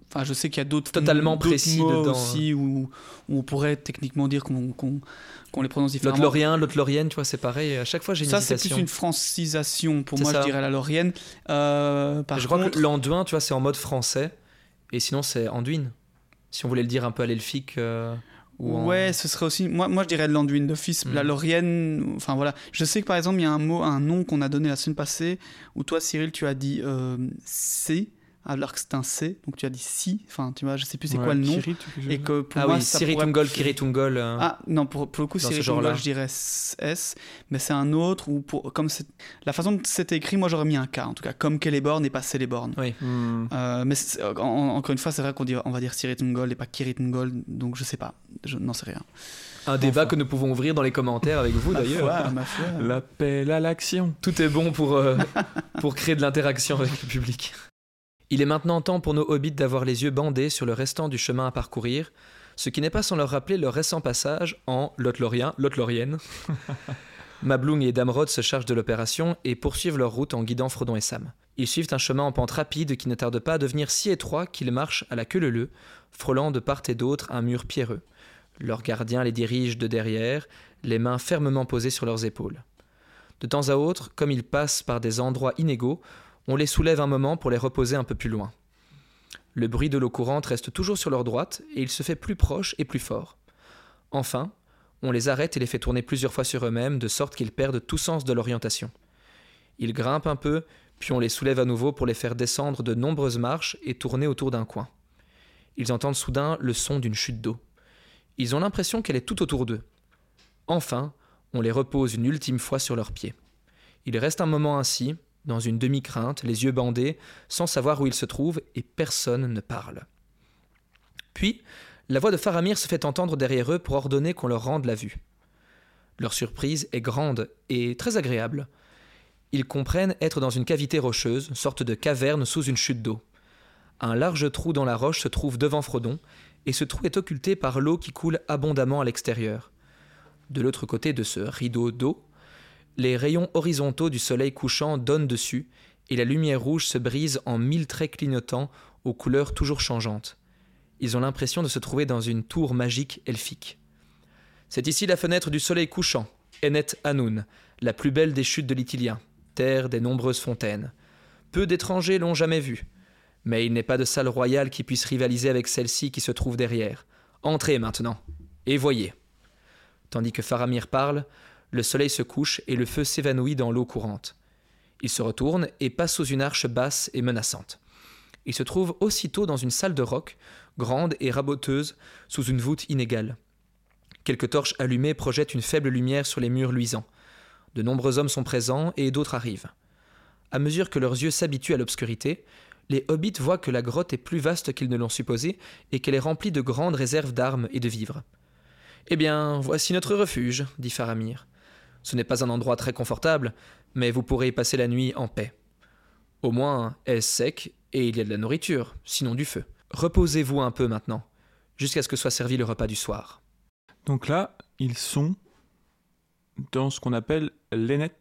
Enfin, je sais qu'il y a d'autres Totalement précis mots dedans, aussi où, où on pourrait techniquement dire qu'on les prononce L'autre différemment. Lorien, l'autre Laurienne, tu vois, c'est pareil. À chaque fois, j'ai une Ça, c'est plus une francisation. Pour moi, ça. je dirais la Laurienne. Euh, par je crois contre, que l'Anduin, tu vois, c'est en mode français. Et sinon, c'est Anduin. Si on voulait le dire un peu à l'elfique. euh, ou en- Ouais, ce serait aussi. Moi, moi je dirais de l'Anduin d'office. Mm. La Laurienne. Enfin voilà. Je sais que par exemple, il y a un mot, un nom qu'on a donné la semaine passée où toi, Cyril, tu as dit euh, C alors que c'est un C. Donc tu as dit si. Enfin, tu vois, je sais plus c'est Ouais, quoi le nom. Kirit ou Et que pour Ah moi, oui, ça Siri pourrait- Tungol, Kiri Tungol. euh, Ah non, pour, pour le coup, Dans ce Cyril genre-là. Tungol, je dirais S, mais c'est un autre où pour, comme c'est la façon dont c'était écrit, moi j'aurais mis un K en tout cas, comme Celeborn et pas Celeborn. Oui. Hmm. Euh, mais c'est- en- en- encore une fois, c'est vrai qu'on dit, on va dire Cyril Tungol et pas Kiri Tungol, donc je sais pas, je n'en sais rien. Un débat Enfin. que nous pouvons ouvrir dans les commentaires avec vous d'ailleurs. L'appel à l'action. Tout est bon pour, euh, pour créer de l'interaction avec le public. Il est maintenant temps pour nos hobbits d'avoir les yeux bandés sur le restant du chemin à parcourir, ce qui n'est pas sans leur rappeler leur récent passage en Lothlorien, Lothlorienne. Mablung et Damrod se chargent de l'opération et poursuivent leur route en guidant Frodon et Sam. Ils suivent un chemin en pente rapide qui ne tarde pas à devenir si étroit qu'ils marchent à la queue leu frôlant de part et d'autre un mur pierreux. Leurs gardiens les dirigent de derrière, les mains fermement posées sur leurs épaules. De temps à autre, comme ils passent par des endroits inégaux, on les soulève un moment pour les reposer un peu plus loin. Le bruit de l'eau courante reste toujours sur leur droite et il se fait plus proche et plus fort. Enfin, on les arrête et les fait tourner plusieurs fois sur eux-mêmes de sorte qu'ils perdent tout sens de l'orientation. Ils grimpent un peu, puis on les soulève à nouveau pour les faire descendre de nombreuses marches et tourner autour d'un coin. Ils entendent soudain le son d'une chute d'eau. Ils ont l'impression qu'elle est tout autour d'eux. Enfin, on les repose une ultime fois sur leurs pieds. Ils restent un moment ainsi, dans une demi-crainte, les yeux bandés, sans savoir où ils se trouvent, et personne ne parle. Puis, la voix de Faramir se fait entendre derrière eux pour ordonner qu'on leur rende la vue. Leur surprise est grande et très agréable. Ils comprennent être dans une cavité rocheuse, sorte de caverne sous une chute d'eau. Un large trou dans la roche se trouve devant Frodon, et ce trou est occulté par l'eau qui coule abondamment à l'extérieur. De l'autre côté de ce rideau d'eau, les rayons horizontaux du soleil couchant donnent dessus, et la lumière rouge se brise en mille traits clignotants aux couleurs toujours changeantes. Ils ont l'impression de se trouver dans une tour magique elfique. C'est ici la fenêtre du soleil couchant, Enet Hanoun, la plus belle des chutes de l'Itilien, terre des nombreuses fontaines. Peu d'étrangers l'ont jamais vue, mais il n'est pas de salle royale qui puisse rivaliser avec celle-ci qui se trouve derrière. Entrez maintenant, et voyez. Tandis que Faramir parle, le soleil se couche et le feu s'évanouit dans l'eau courante. Il se retourne et passe sous une arche basse et menaçante. Il se trouve aussitôt dans une salle de roc, grande et raboteuse, sous une voûte inégale. Quelques torches allumées projettent une faible lumière sur les murs luisants. De nombreux hommes sont présents et d'autres arrivent. À mesure que leurs yeux s'habituent à l'obscurité, les hobbits voient que la grotte est plus vaste qu'ils ne l'ont supposé et qu'elle est remplie de grandes réserves d'armes et de vivres. Eh bien, voici notre refuge, dit Faramir. Ce n'est pas un endroit très confortable, mais vous pourrez y passer la nuit en paix. Au moins, est-ce sec et il y a de la nourriture, sinon du feu. Reposez-vous un peu maintenant, jusqu'à ce que soit servi le repas du soir. Donc là, ils sont dans ce qu'on appelle l'Enet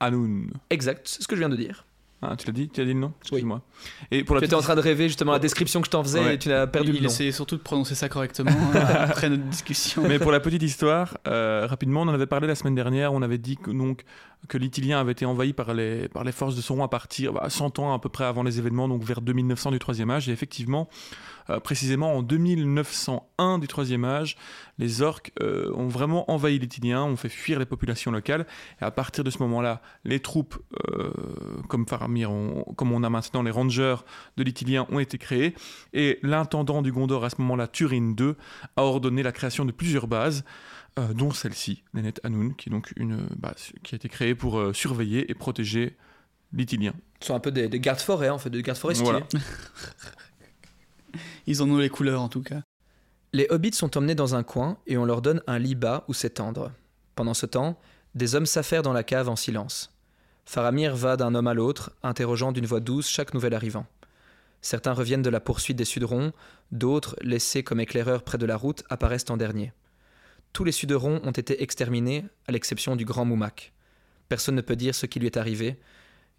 Hanoun. Exact, c'est ce que je viens de dire. Ah, tu l'as dit Tu as dit le nom Excuse-moi. Et pour la tu étais en train de rêver justement la description que je t'en faisais et tu as perdu il, le nom. Il essayait surtout de prononcer ça correctement hein, après notre discussion. Mais pour la petite histoire, euh, rapidement, on en avait parlé la semaine dernière. On avait dit que, donc, que l'Itilien avait été envahi par les, par les forces de Sauron à partir bah, 100 ans à peu près avant les événements, donc vers 2900 du Troisième Âge. Et effectivement, euh, précisément en 2901 du Troisième Âge, les orques euh, ont vraiment envahi l'Itilien, ont fait fuir les populations locales. Et à partir de ce moment-là, les troupes, euh, comme Faramir, comme on a maintenant les rangers de l'Itilien, ont été créés. Et l'intendant du Gondor à ce moment-là, Turin II, a ordonné la création de plusieurs bases. dont celle-ci, Nenet Anun, qui est donc une base qui a été créée pour surveiller et protéger l'Itilien. Ce sont un peu des, gardes forêts en fait, des gardes forestiers. Ils en ont les couleurs en tout cas. Les hobbits sont emmenés dans un coin et on leur donne un lit bas où s'étendre. Pendant ce temps, des hommes s'affairent dans la cave en silence. Faramir va d'un homme à l'autre, interrogeant d'une voix douce chaque nouvel arrivant. Certains reviennent de la poursuite des Sudrons, d'autres, laissés comme éclaireurs près de la route, apparaissent en dernier. Tous les Sudrons ont été exterminés, à l'exception du grand Moumak. Personne ne peut dire ce qui lui est arrivé,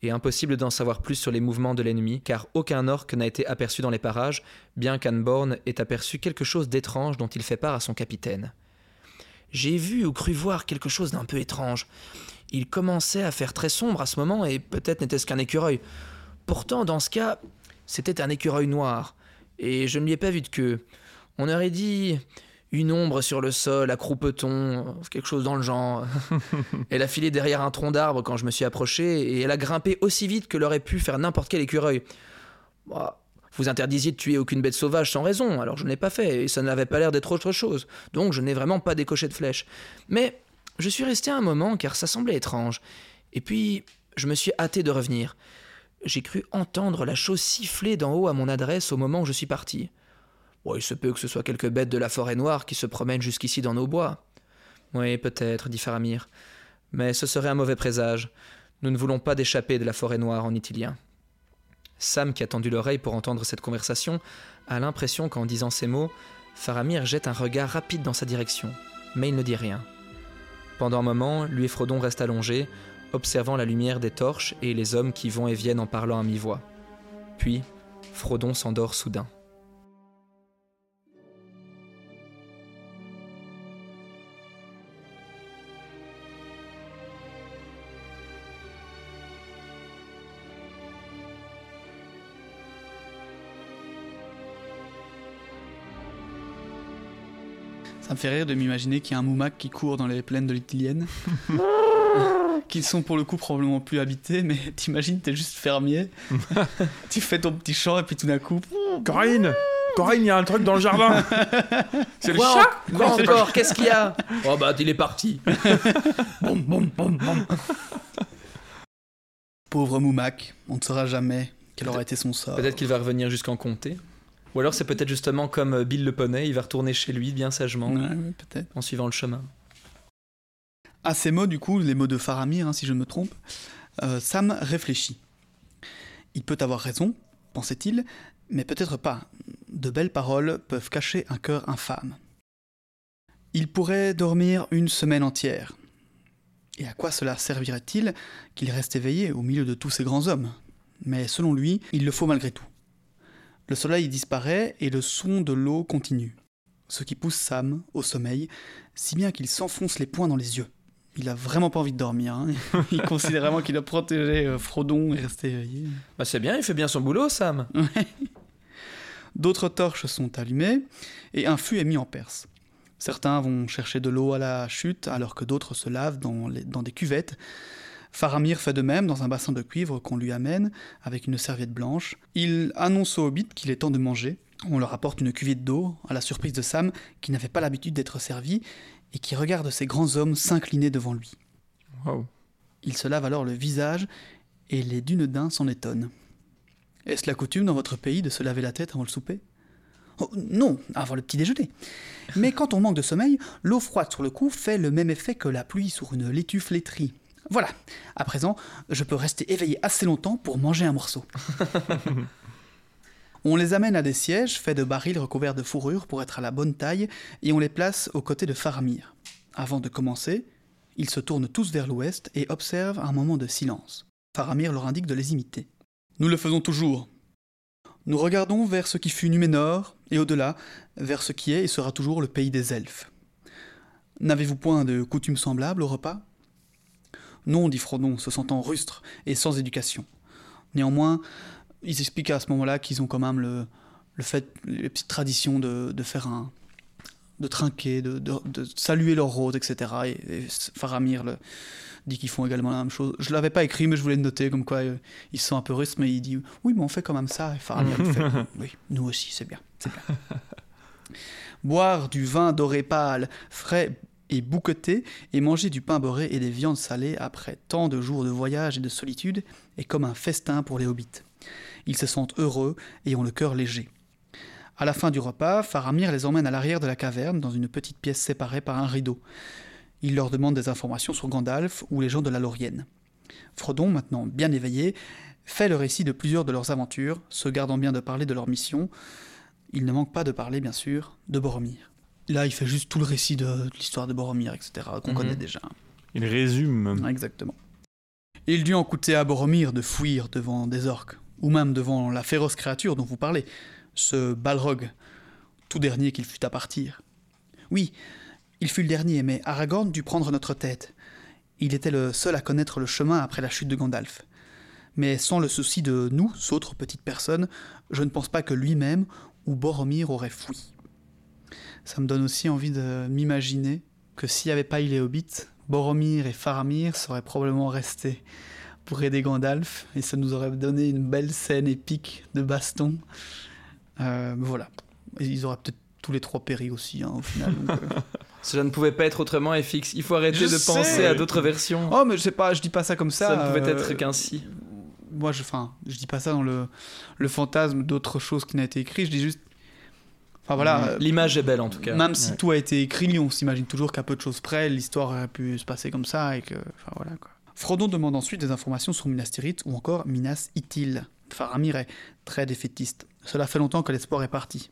et impossible d'en savoir plus sur les mouvements de l'ennemi, car aucun orc n'a été aperçu dans les parages, bien qu'Anborn ait aperçu quelque chose d'étrange dont il fait part à son capitaine. J'ai vu ou cru voir quelque chose d'un peu étrange. Il commençait à faire très sombre à ce moment, et peut-être n'était-ce qu'un écureuil. Pourtant, dans ce cas, c'était un écureuil noir, et je ne lui ai pas vu de queue. On aurait dit une ombre sur le sol, à croupeton, quelque chose dans le genre. elle a filé derrière un tronc d'arbre quand je me suis approché, et elle a grimpé aussi vite que l'aurait pu faire n'importe quel écureuil. Bah, vous interdisiez de tuer aucune bête sauvage sans raison, alors je ne l'ai pas fait, et ça n'avait pas l'air d'être autre chose, donc je n'ai vraiment pas décoché de flèche. Mais je suis resté un moment car ça semblait étrange, et puis je me suis hâté de revenir. J'ai cru entendre la chose siffler d'en haut à mon adresse au moment où je suis parti il se peut que ce soit quelques bêtes de la forêt noire qui se promènent jusqu'ici dans nos bois. Oui, peut-être, dit Faramir. Mais ce serait un mauvais présage. Nous ne voulons pas d'échapper de la forêt noire en itilien. Sam, qui a tendu l'oreille pour entendre cette conversation, a l'impression qu'en disant ces mots, Faramir jette un regard rapide dans sa direction, mais il ne dit rien. Pendant un moment, lui et Frodon restent allongés, observant la lumière des torches et les hommes qui vont et viennent en parlant à mi-voix. Puis, Frodon s'endort soudain. Ça me fait rire de m'imaginer qu'il y a un moumac qui court dans les plaines de l'Italienne. qui sont pour le coup probablement plus habités, mais t'imagines, t'es juste fermier. tu fais ton petit champ et puis tout d'un coup. Corinne Corinne, il y a un truc dans le jardin C'est le chat Quoi encore? Qu'est-ce qu'il y a? Oh bah, il est parti Pauvre Moumac, on ne saura jamais quel aura été son sort. Peut-être qu'il va revenir jusqu'en comté. Ou alors c'est peut-être justement comme euh, Bill le poney, il va retourner chez lui bien sagement, en suivant le chemin. À ces mots, du coup, les mots de Faramir, hein, si je ne me trompe, euh, Sam réfléchit. Il peut avoir raison, pensait-il, mais peut-être pas. De belles paroles peuvent cacher un cœur infâme. Il pourrait dormir une semaine entière. Et à quoi cela servirait-il qu'il reste éveillé au milieu de tous ces grands hommes? Mais selon lui, il le faut malgré tout. Le soleil disparaît et le son de l'eau continue. Ce qui pousse Sam au sommeil, si bien qu'il s'enfonce les poings dans les yeux. Il a vraiment pas envie de dormir. Hein. Il considère vraiment qu'il a protégé euh, Frodon et rester éveillé. Bah c'est bien, il fait bien son boulot, Sam. D'autres torches sont allumées et un fût est mis en perce. Certains vont chercher de l'eau à la chute alors que d'autres se lavent dans, dans des cuvettes Faramir fait de même dans un bassin de cuivre qu'on lui amène avec une serviette blanche. Il annonce aux hobbits qu'il est temps de manger. On leur apporte une cuvette d'eau, à la surprise de Sam, qui n'avait pas l'habitude d'être servi, et qui regarde ces grands hommes s'incliner devant lui. Il se lave alors le visage, et les Dunedains s'en étonnent. Est-ce la coutume dans votre pays de se laver la tête avant le souper? Oh, Non, avant le petit déjeuner. Mais quand on manque de sommeil, l'eau froide sur le cou fait le même effet que la pluie sur une laitue flétrie. Voilà, à présent, je peux rester éveillé assez longtemps pour manger un morceau. on les amène à des sièges faits de barils recouverts de fourrure pour être à la bonne taille et on les place aux côtés de Faramir. Avant de commencer, ils se tournent tous vers l'ouest et observent un moment de silence. Faramir leur indique de les imiter. Nous le faisons toujours. Nous regardons vers ce qui fut Numénor, et au-delà, vers ce qui est et sera toujours le pays des elfes. N'avez-vous point de coutumes semblables au repas? Non, dit Frodon, se sentant rustre et sans éducation. Néanmoins, ils expliquent à ce moment-là qu'ils ont quand même le, le fait, les petites traditions de, de faire un, de trinquer, de, de, saluer leur rôde, etc. Et, Faramir le, dit qu'ils font également la même chose. Je l'avais pas écrit, mais je voulais le noter, comme quoi euh, ils sont un peu russes, mais il dit oui, mais on fait quand même ça. Et Faramir fait oui, nous aussi, c'est bien, c'est bien. Boire du vin doré pâle, frais et bouqueté, et manger du pain beurré et des viandes salées après tant de jours de voyage et de solitude est comme un festin pour les hobbits. Ils se sentent heureux et ont le cœur léger. À la fin du repas, Faramir les emmène à l'arrière de la caverne, dans une petite pièce séparée par un rideau. Il leur demande des informations sur Gandalf ou les gens de la Laurienne. Frodon, maintenant bien éveillé, fait le récit de plusieurs de leurs aventures, se gardant bien de parler de leur mission. Il ne manque pas de parler, bien sûr, de Boromir. Là, il fait juste tout le récit de, l'histoire de Boromir, etc., qu'on mhm. connaît déjà. Il résume. Exactement. Il dut en coûter à Boromir de fuir devant des orques, ou même devant la féroce créature dont vous parlez, ce Balrog, tout dernier qu'il fut à partir. Oui, il fut le dernier, mais Aragorn dut prendre notre tête. Il était le seul à connaître le chemin après la chute de Gandalf. Mais sans le souci de nous, autres petites personnes, je ne pense pas que lui-même ou Boromir aurait fui. Ça me donne aussi envie de m'imaginer que s'il n'y avait pas eu les hobbits, Boromir et Faramir seraient probablement restés pour aider Gandalf, et ça nous aurait donné une belle scène épique de baston euh, voilà. ils auraient peut-être tous les trois péri aussi, hein, au final. Euh. Cela ne pouvait pas être autrement, FX. Il faut arrêter de penser à d'autres versions. Oh, mais je sais pas, je dis pas ça comme ça. Ça ne pouvait être euh, qu'ainsi. Moi, je, enfin, je dis pas ça dans le, le fantasme d'autre chose qui n'a été écrit. Je dis juste. Enfin voilà. L'image est belle en tout cas. Même si tout a été écrit, on s'imagine toujours qu'à peu de choses près, l'histoire aurait pu se passer comme ça et que. Enfin voilà quoi. Frodon demande ensuite des informations sur Minas Tirith ou encore Minas Ithil. Faramir est très défaitiste. Cela fait longtemps que l'espoir est parti.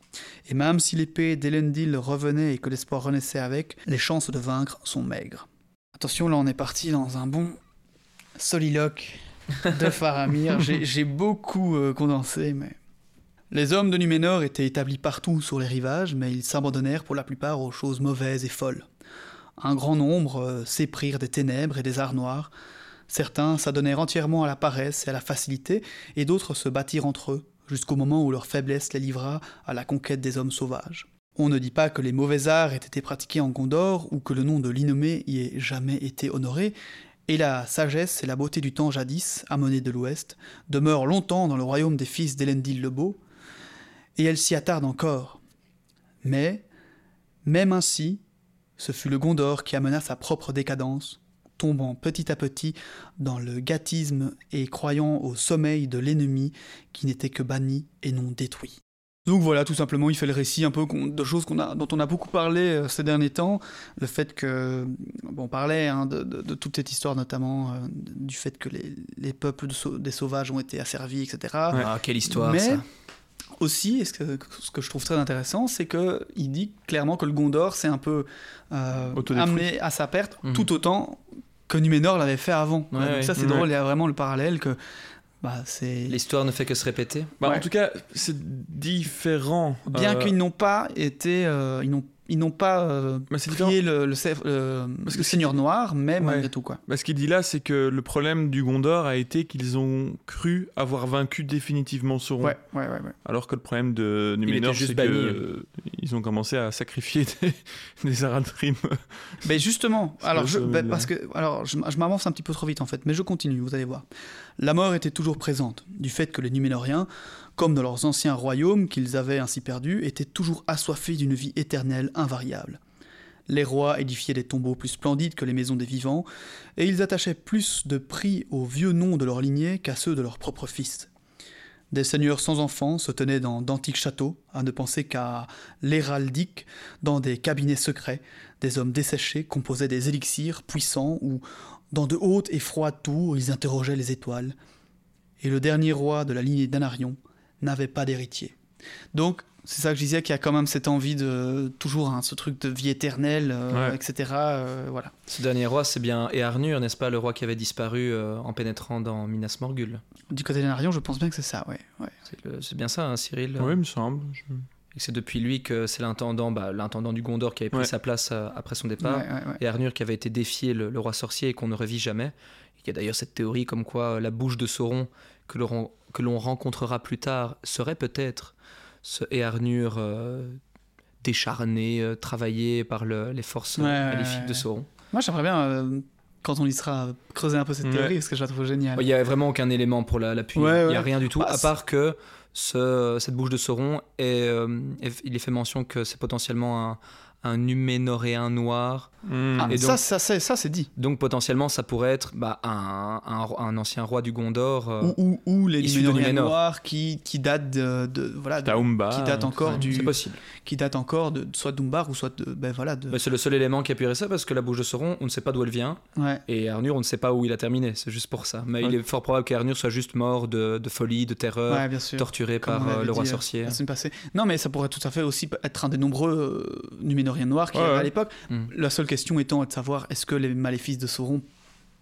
Et même si l'épée d'Elendil revenait et que l'espoir renaissait avec, les chances de vaincre sont maigres. Attention, là on est parti dans un bon soliloque de Faramir. J'ai beaucoup euh, condensé, mais... Les hommes de Numénor étaient établis partout sur les rivages, mais ils s'abandonnèrent pour la plupart aux choses mauvaises et folles. Un grand nombre euh, s'éprirent des ténèbres et des arts noirs, Certains s'adonnèrent entièrement à la paresse et à la facilité, et d'autres se battirent entre eux, jusqu'au moment où leur faiblesse les livra à la conquête des hommes sauvages. On ne dit pas que les mauvais arts aient été pratiqués en Gondor, ou que le nom de l'innommé y ait jamais été honoré, et la sagesse et la beauté du temps jadis, amenées de l'Ouest, demeurent longtemps dans le royaume des fils d'Elendil le Beau, et elles s'y attardent encore. Mais, même ainsi, ce fut le Gondor qui amena sa propre décadence, tombant petit à petit dans le gâtisme et croyant au sommeil de l'ennemi qui n'était que banni et non détruit. Donc voilà, tout simplement, il fait le récit un peu de choses qu'on a, dont on a beaucoup parlé euh, ces derniers temps. Le fait que, bon, on parlait hein, de, toute cette histoire, notamment euh, du fait que les, peuples des sauvages ont été asservis, etc. Ah, quelle histoire Mais, ça aussi, ce que, ce que je trouve très intéressant, c'est qu'il dit clairement que le Gondor s'est un peu euh, amené à sa perte, mhm. tout autant que Numénor l'avait fait avant. donc ça c'est drôle, il y a vraiment le parallèle que bah, c'est l'histoire ne fait que se répéter. Bah, En tout cas, c'est différent. Bien euh, qu'ils n'ont pas été, euh, ils n'ont ils n'ont pas euh, prié le, le, Parce que Seigneur Noir, mais malgré tout. Quoi. Bah, ce qu'il dit là, c'est que le problème du Gondor a été qu'ils ont cru avoir vaincu définitivement Sauron. Ouais, ouais, ouais, Alors que le problème de Numénor, c'est qu'ils ont commencé à sacrifier des, des Aradrim. Mais justement, alors, je, bah, parce que, alors je, je m'avance un petit peu trop vite en fait, mais je continue, vous allez voir. La mort était toujours présente, du fait que les Numénoriens comme dans leurs anciens royaumes qu'ils avaient ainsi perdus, étaient toujours assoiffés d'une vie éternelle invariable. Les rois édifiaient des tombeaux plus splendides que les maisons des vivants, et ils attachaient plus de prix aux vieux noms de leur lignée qu'à ceux de leurs propres fils. Des seigneurs sans enfants se tenaient dans d'antiques châteaux, à ne penser qu'à l'héraldique, dans des cabinets secrets, des hommes desséchés composaient des élixirs puissants, ou dans de hautes et froides tours ils interrogeaient les étoiles. Et le dernier roi de la lignée d'Anarion, n'avait pas d'héritier. Donc, c'est ça que je disais, qu'il y a quand même cette envie de toujours hein, ce truc de vie éternelle, euh, etc. Euh, voilà. Ce dernier roi, c'est bien Earnur, n'est-ce pas, le roi qui avait disparu euh, en pénétrant dans Minas Morgul Du côté d'Anarion, je pense bien que c'est ça, ouais. C'est bien ça, hein, Cyril Oui, il me semble. Et c'est depuis lui que c'est l'intendant, bah, l'intendant du Gondor qui avait pris sa place après son départ, et Arnur qui avait été défié le, roi sorcier et qu'on ne revit jamais. Il y a d'ailleurs cette théorie comme quoi la bouche de Sauron que l'on rencontrera plus tard serait peut-être ce Earnur euh, décharné, euh, travaillé par les forces maléfiques de Sauron. Moi, j'aimerais bien, euh, quand on y sera, creuser un peu cette théorie, parce que je la trouve géniale. Il n'y a vraiment aucun élément pour l'appuyer. il n'y a rien du tout, bah, à part que ce, cette bouche de Sauron, est, il est fait mention que c'est potentiellement un, un Numénoréen noir. Hmm. Ah, et ça, ça, ça c'est dit. Donc potentiellement, ça pourrait être bah, un, un, ancien roi du Gondor. Euh, ou, ou, les Numénoréens noirs qui, qui datent de, de voilà, qui date encore du. C'est possible. Qui date encore de soit d'Umbar ou soit de ben voilà de. c'est le seul élément qui appuierait ça parce que la bouche de Sauron, on ne sait pas d'où elle vient. Ouais. Et Arnur, on ne sait pas où il a terminé. C'est juste pour ça. Mais il est fort probable qu'Arnur soit juste mort de, de folie, de terreur, torturé par euh, le roi euh, sorcier. Non, mais ça pourrait tout à fait aussi être un des nombreux Noirs qui à l'époque. Hmm. La seule question étant de savoir est-ce que les maléfices de Sauron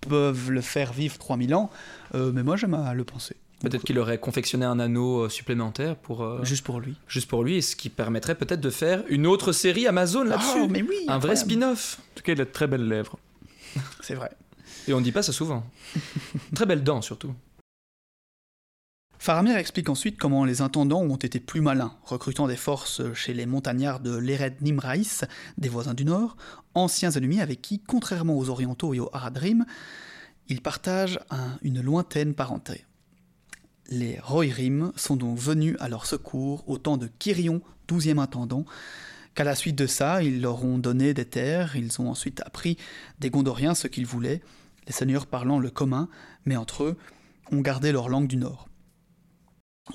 peuvent le faire vivre 3000 ans? Euh, Mais moi, j'aime à le penser. Peut-être qu'il aurait confectionné un anneau euh, supplémentaire pour euh, juste pour lui. Juste pour lui, ce qui permettrait peut-être de faire une autre série Amazon ah, là-dessus. mais oui, un vrai spin-off. En tout cas, il a de très belles lèvres. C'est vrai. Et on ne dit pas ça souvent. très belles dents surtout. Faramir explique ensuite comment les intendants ont été plus malins, recrutant des forces chez les montagnards de l'Ered Nimraïs, des voisins du Nord, anciens ennemis avec qui, contrairement aux Orientaux et aux Haradrim, ils partagent une lointaine parenté. Les Rohirrim sont donc venus à leur secours au temps de Kirion, douzième intendant, qu'à la suite de ça, ils leur ont donné des terres, ils ont ensuite appris des Gondoriens ce qu'ils voulaient, les seigneurs parlant le commun, mais entre eux, ont gardé leur langue du Nord.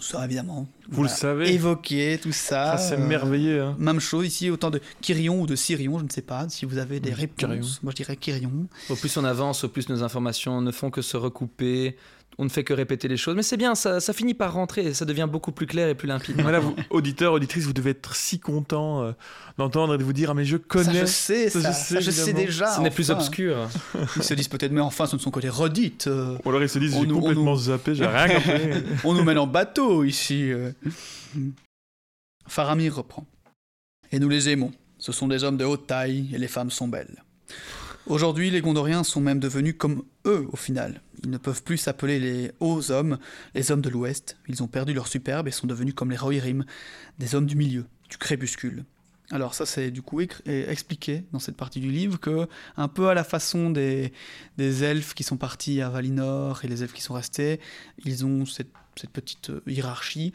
Ça, évidemment. Vous le savez. Évoquer tout ça. Ah, c'est merveilleux. Hein. Même chose ici, autant de Kyrion ou de Sirion, je ne sais pas si vous avez des réponses. Moi, je dirais Kyrion. Au plus on avance, au plus nos informations ne font que se recouper, on ne fait que répéter les choses. Mais c'est bien, ça, finit par rentrer, ça devient beaucoup plus clair et plus limpide. Voilà, vous, auditeurs, auditrices, vous devez être si content euh, d'entendre et de vous dire Ah, mais je connais. Ça, je sais, ça, je sais, déjà. Ce n'est plus obscur. Ils se disent peut-être, mais enfin, ce ne sont que des redites. Euh. Ou alors ils se disent J'ai complètement zappé, j'ai rien compris. on nous mène en bateau ici. Euh. Faramir reprend. Et nous les aimons. Ce sont des hommes de haute taille et les femmes sont belles. Aujourd'hui, les Gondoriens sont même devenus comme eux au final. Ils ne peuvent plus s'appeler les hauts hommes, les hommes de l'Ouest. Ils ont perdu leur superbe et sont devenus comme les Rohirrim, des hommes du milieu, du crépuscule. Alors ça c'est du coup expliqué dans cette partie du livre que un peu à la façon des, des elfes qui sont partis à Valinor et les elfes qui sont restés, ils ont cette, petite hiérarchie,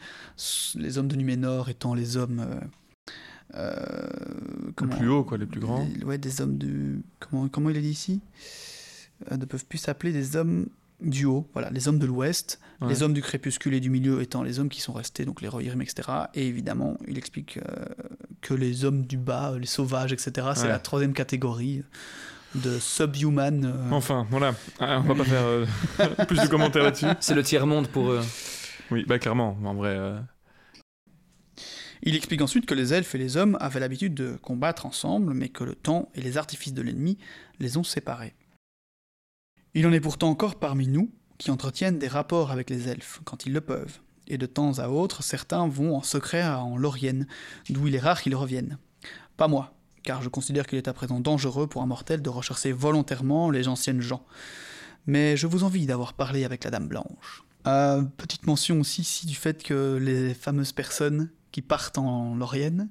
les hommes de Numénor étant les hommes euh, les plus hauts, quoi, les plus grands. ouais, des hommes du. Comment, comment il a dit ici? Euh, Ne peuvent plus s'appeler des hommes du haut, voilà, les hommes de l'ouest, les hommes du crépuscule et du milieu étant les hommes qui sont restés, donc les Rohirrim, etc. Et évidemment, il explique euh, que les hommes du bas, les sauvages, etc., c'est la troisième catégorie de subhuman. Euh. Enfin, voilà, ah, on va pas faire plus de commentaires là-dessus. C'est le tiers-monde pour eux. Oui, bah clairement, en vrai. Il explique ensuite que les elfes et les hommes avaient l'habitude de combattre ensemble, mais que le temps et les artifices de l'ennemi les ont séparés. Il en est pourtant encore parmi nous qui entretiennent des rapports avec les elfes, quand ils le peuvent, et de temps à autre, certains vont en secret en Lorienne, d'où il est rare qu'ils reviennent. Pas moi, car je considère qu'il est à présent dangereux pour un mortel de rechercher volontairement les anciennes gens. Mais je vous envie d'avoir parlé avec la Dame Blanche. Euh, petite mention aussi ici du fait que les fameuses personnes qui partent en Lorienne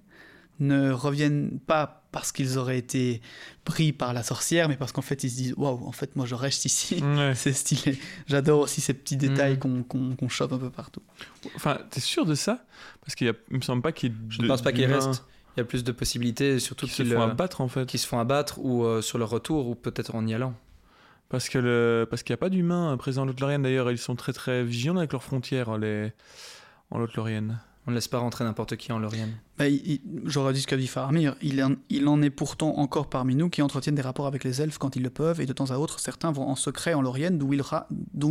ne reviennent pas parce qu'ils auraient été pris par la sorcière, mais parce qu'en fait ils se disent waouh, en fait moi je reste ici, c'est stylé. J'adore aussi ces petits détails mm. qu'on chope un peu partout. Enfin, t'es sûr de ça? Parce qu'il me semble pas qu'il. Je ne pense pas qu'il reste. Il y a plus de possibilités, surtout qu'ils se font abattre en fait. Qui se font abattre ou euh, sur leur retour ou peut-être en y allant. Parce que le... parce qu'il n'y a pas d'humains présents en Lothlorien d'ailleurs, ils sont très très vigilants avec leurs frontières les en Lothlorien. On ne laisse pas rentrer n'importe qui en Lorien. Bah, J'aurais dit ce qu'a dit Faramir. Il en, il en est pourtant encore parmi nous qui entretiennent des rapports avec les elfes quand ils le peuvent, et de temps à autre, certains vont en secret en Lorien, d'où il,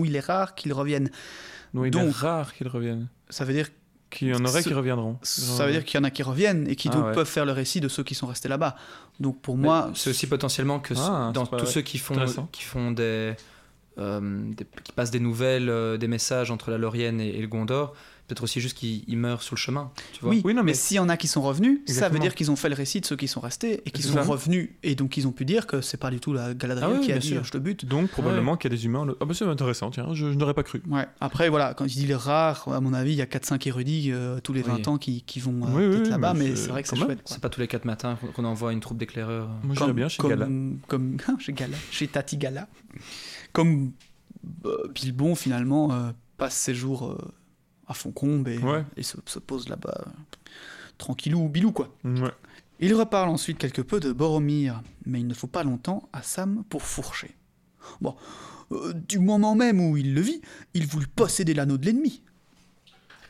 il, est rare qu'ils reviennent. D'où il est rare qu'ils reviennent. Ça veut dire Qu'il y en aurait qui reviendront. Ça veut dire qu'il y en a qui reviennent et qui ah donc peuvent faire le récit de ceux qui sont restés là-bas. Donc pour moi. C'est aussi potentiellement que ah, dans tous ceux qui font, qui font des, euh, qui passent des nouvelles, euh, des messages entre la Laurienne et, et le Gondor, peut-être aussi juste qu'ils meurent sur le chemin. Tu vois oui, non, mais, s'il y en a qui sont revenus, ça veut dire qu'ils ont fait le récit de ceux qui sont restés et qui sont revenus. Et donc ils ont pu dire que c'est pas du tout la Galadriel ah qui a dit je te bute. Donc probablement qu'il y a des humains. Ah bah c'est intéressant, tiens, je, n'aurais pas cru. Ouais. Après, voilà, quand il dit les rares, à mon avis, il y a 4-5 érudits euh, tous les 20 ans qui, qui vont euh, là-bas, mais c'est vrai que c'est chouette. C'est pas tous les 4 matins qu'on envoie une troupe d'éclaireurs. Moi j'aime bien chez Gala. Comme chez Gala, chez Tati Gala. Comme euh, Bilbon finalement passe ses jours à Foncombe et, et se, pose là-bas tranquillou bilou quoi. Il reparle ensuite quelque peu de Boromir, mais il ne faut pas longtemps à Sam pour fourcher. Bon, euh, du moment même où il le vit, il voulut posséder l'anneau de l'ennemi.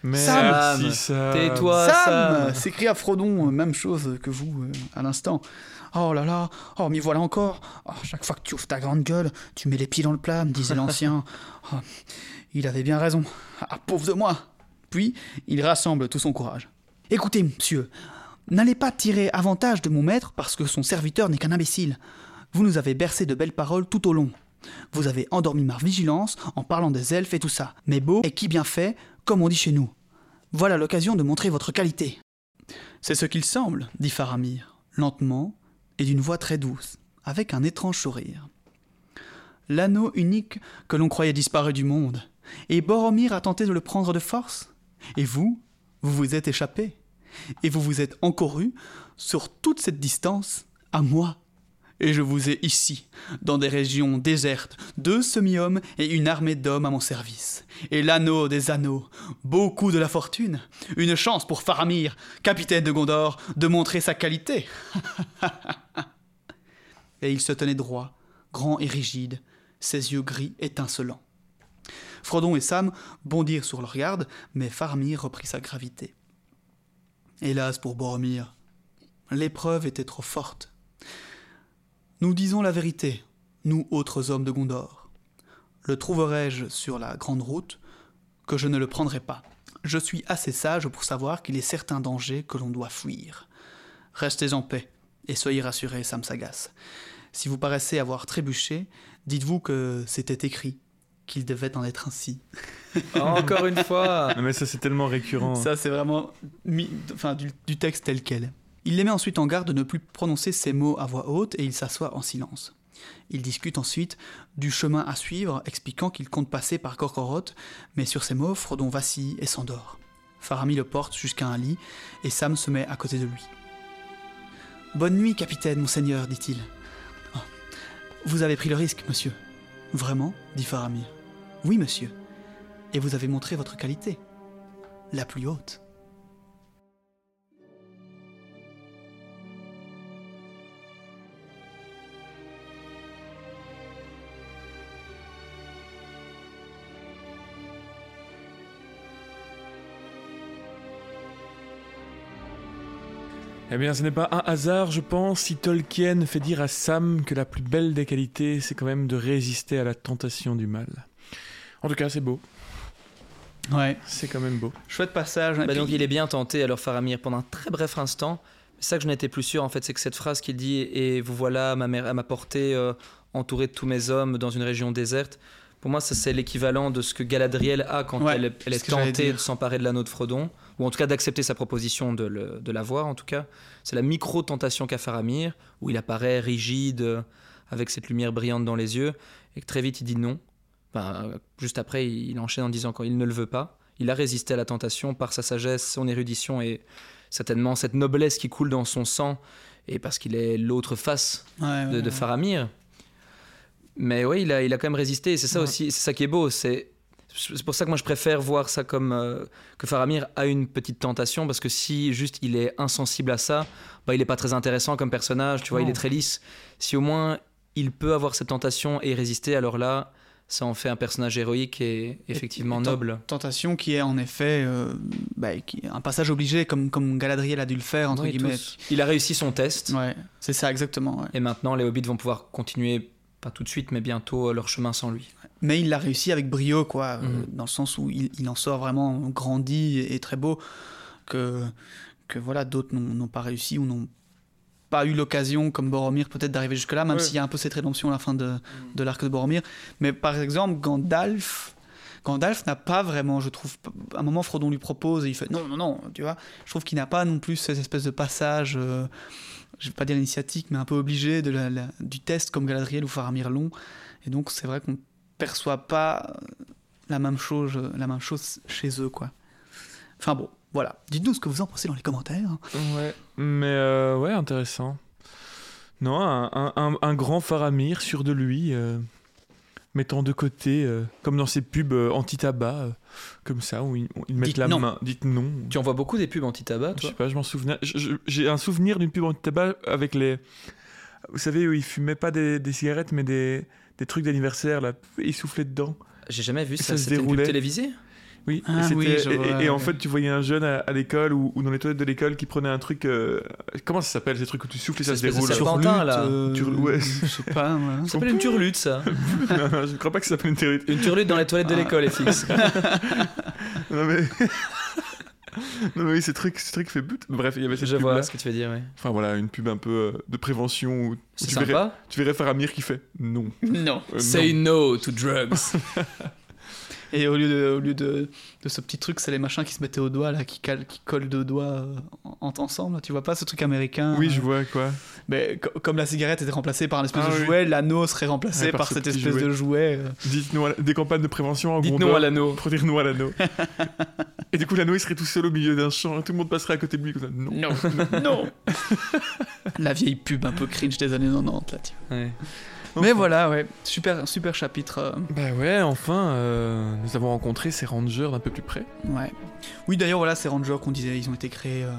Mais Sam, tais-toi, Sam, s'écria Frodon, même chose que vous euh, à l'instant. Oh là là, oh m'y voilà encore. Oh, chaque fois que tu ouvres ta grande gueule, tu mets les pieds dans le plat, me disait l'ancien. Oh, il avait bien raison. Ah, pauvre de moi Puis, il rassemble tout son courage. Écoutez, monsieur, n'allez pas tirer avantage de mon maître parce que son serviteur n'est qu'un imbécile. Vous nous avez bercé de belles paroles tout au long. Vous avez endormi ma vigilance en parlant des elfes et tout ça. Mais beau et qui bien fait, comme on dit chez nous. Voilà l'occasion de montrer votre qualité. C'est ce qu'il semble, dit Faramir, lentement et d'une voix très douce, avec un étrange sourire. L'anneau unique que l'on croyait disparu du monde, et Boromir a tenté de le prendre de force. Et vous, vous vous êtes échappé. Et vous vous êtes encouru sur toute cette distance à moi. Et je vous ai ici, dans des régions désertes, deux semi-hommes et une armée d'hommes à mon service. Et l'anneau des anneaux, beaucoup de la fortune, une chance pour Faramir, capitaine de Gondor, de montrer sa qualité. et il se tenait droit, grand et rigide, ses yeux gris étincelants. Frodon et Sam bondirent sur leur garde, mais Faramir reprit sa gravité. Hélas pour Boromir, l'épreuve était trop forte. Nous disons la vérité, nous autres hommes de Gondor. Le trouverai-je sur la grande route que je ne le prendrai pas. Je suis assez sage pour savoir qu'il est certains dangers que l'on doit fuir. Restez en paix et soyez rassurés, Sam Sagas. Si vous paraissez avoir trébuché, dites-vous que c'était écrit qu'il devait en être ainsi. Encore une fois Mais ça, c'est tellement récurrent. Ça, c'est vraiment enfin, du, texte tel quel. Il les met ensuite en garde de ne plus prononcer ces mots à voix haute et il s'assoit en silence. Il discute ensuite du chemin à suivre, expliquant qu'il compte passer par Gorgoroth, mais sur ces mots, Frodon vacille et s'endort. Faramir le porte jusqu'à un lit et Sam se met à côté de lui. Bonne nuit, capitaine, monseigneur, dit-il. Oh, vous avez pris le risque, monsieur. Vraiment dit Faramir. Oui, monsieur. Et vous avez montré votre qualité. La plus haute. Eh bien, ce n'est pas un hasard, je pense, si Tolkien fait dire à Sam que la plus belle des qualités, c'est quand même de résister à la tentation du mal. En tout cas, c'est beau. Ouais. C'est quand même beau. Chouette passage. Bah donc il est bien tenté, alors Faramir, pendant un très bref instant. C'est ça que je n'étais plus sûr, en fait, c'est que cette phrase qu'il dit Et vous voilà ma, mère, à ma portée, euh, entouré de tous mes hommes, dans une région déserte. Pour moi, ça c'est l'équivalent de ce que Galadriel a quand elle, est tentée de s'emparer de l'anneau de Frodon, ou en tout cas d'accepter sa proposition de, le, de l'avoir, en tout cas. C'est la micro-tentation qu'a Faramir, où il apparaît rigide, avec cette lumière brillante dans les yeux, et que très vite il dit non. Juste après, il enchaîne en disant qu'il ne le veut pas. Il a résisté à la tentation par sa sagesse, son érudition et certainement cette noblesse qui coule dans son sang, et parce qu'il est l'autre face de, Faramir. Mais oui, il a, il a quand même résisté, et c'est ça aussi, c'est ça qui est beau, c'est c'est pour ça que moi je préfère voir ça comme euh, que Faramir a une petite tentation parce que si juste il est insensible à ça, bah il est pas très intéressant comme personnage, tu vois, il est très lisse. Si au moins il peut avoir cette tentation et résister, alors là, ça en fait un personnage héroïque et effectivement noble. Tentation qui est en effet euh, bah, un passage obligé, comme, comme Galadriel a dû le faire, entre guillemets. Il a réussi son test. Ouais, c'est ça exactement. Et maintenant, les hobbits vont pouvoir continuer pas tout de suite, mais bientôt leur chemin sans lui. Mais il l'a réussi avec brio, quoi, mhm. dans le sens où il, en sort vraiment grandi et, très beau, que, que voilà, d'autres n'ont pas réussi ou n'ont pas eu l'occasion, comme Boromir, peut-être d'arriver jusque-là, même s'il y a un peu cette rédemption à la fin de, mhm. de l'arc de Boromir. Mais par exemple, Gandalf, Gandalf n'a pas vraiment, je trouve, à un moment Frodon lui propose et il fait non, non, non, tu vois. Je trouve qu'il n'a pas non plus cette espèce de passage, euh, je vais pas dire initiatique, mais un peu obligé de la, du test comme Galadriel ou Faramir long. Et donc c'est vrai qu'on ne perçoit pas la même chose, la même chose chez eux, quoi. Enfin bon, voilà. Dites-nous ce que vous en pensez dans les commentaires. Ouais, mais euh, ouais, intéressant. Non, un, un, un, grand Faramir sûr de lui. Euh, mettant de côté, euh, comme dans ces pubs anti-tabac, comme ça, où ils, mettent la main. Dites non. Tu en vois beaucoup des pubs anti-tabac, toi Je sais pas, je m'en souviens. J'ai un souvenir d'une pub anti-tabac avec les. Vous savez, où ils fumaient pas des, cigarettes, mais des, des trucs d'anniversaire, là. Ils soufflaient dedans. J'ai jamais vu ça. Ça se déroulait. télévisé oui, ah et, en fait, tu voyais un jeune à, l'école ou, dans les toilettes de l'école qui prenait un truc. Euh, comment ça s'appelle ces trucs où tu souffles et ça, se déroule? Turlutte, là. Euh, ouais. Je sais pas, moi. Ça s'appelle une turlute, ça. non, non, je crois pas que ça s'appelle une turlute. Une turlute dans les toilettes de ah. l'école, FX. non, mais. non mais oui, ce truc, ce truc fait but. Bref, il y avait cette Je pub vois ce que tu veux dire, oui. Enfin voilà, une pub un peu euh, de prévention où, tu, verrais, tu verrais Faramir qui fait non. Non. Say no to drugs. Et au lieu de, au lieu de, de ce petit truc, c'est les machins qui se mettaient au doigt, là, qui, qui collent deux doigts euh, en, ensemble. Tu vois pas ce truc américain Oui, je euh, vois quoi. Mais comme la cigarette était remplacée par un espèce ah de jouet, l'anneau serait remplacé par, cette espèce de jouet. Euh. Dites-nous des campagnes de prévention en Dites-nous à l'anneau. Protéger-nous à l'anneau. et du coup, l'anneau, il serait tout seul au milieu d'un champ. Tout le monde passerait à côté de lui. Comme Non. Non. non. la vieille pub un peu cringe des années 90, là, tu vois. Mais voilà, ouais, super, super chapitre. Euh. Bah ouais, enfin, euh, nous avons rencontré ces rangers d'un peu plus près. Ouais. Oui, d'ailleurs, voilà, ces rangers qu'on disait, ils ont été créés, euh,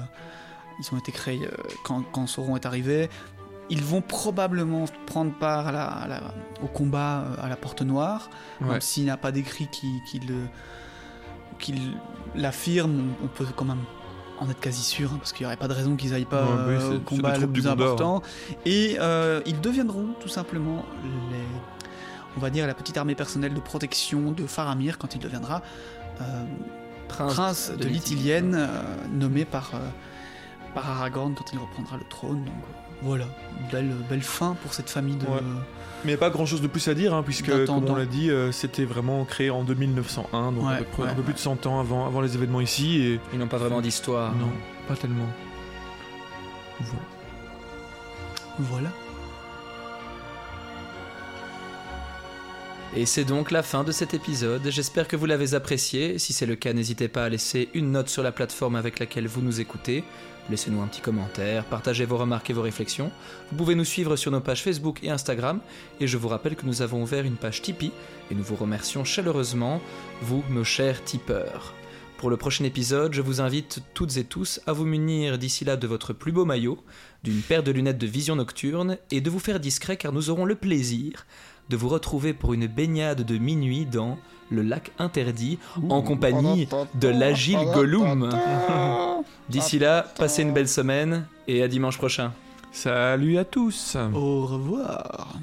ils ont été créés quand, quand Sauron est arrivé. Ils vont probablement prendre part à la, au combat à la Porte Noire, même s'il n'a pas d'écrit qui, qui l'affirme, on peut quand même en être quasi sûr, hein, parce qu'il n'y aurait pas de raison qu'ils aillent pas euh, au combat le plus important. Et euh, ils deviendront tout simplement les, on va dire la petite armée personnelle de protection de Faramir quand il deviendra euh, prince, de, l'Ithilienne, nommé par, par Aragorn quand il reprendra le trône. Donc voilà, belle, belle fin pour cette famille de. Mais pas grand chose de plus à dire, hein, puisque, comme on l'a dit, euh, c'était vraiment créé en 2901, donc un, peu, plus de 100 ans avant, avant les événements ici. Et... Ils n'ont pas vraiment d'histoire. Non, pas tellement. Voilà. Voilà. Et c'est donc la fin de cet épisode. J'espère que vous l'avez apprécié. Si c'est le cas, n'hésitez pas à laisser une note sur la plateforme avec laquelle vous nous écoutez. Laissez-nous un petit commentaire, partagez vos remarques et vos réflexions. Vous pouvez nous suivre sur nos pages Facebook et Instagram. Et je vous rappelle que nous avons ouvert une page Tipeee et nous vous remercions chaleureusement, vous, nos chers tipeurs. Pour le prochain épisode, je vous invite toutes et tous à vous munir d'ici là de votre plus beau maillot, d'une paire de lunettes de vision nocturne et de vous faire discret car nous aurons le plaisir de vous retrouver pour une baignade de minuit dans le lac interdit en compagnie de l'agile Gollum. D'ici là, passez une belle semaine et à dimanche prochain. Salut à tous. Au revoir.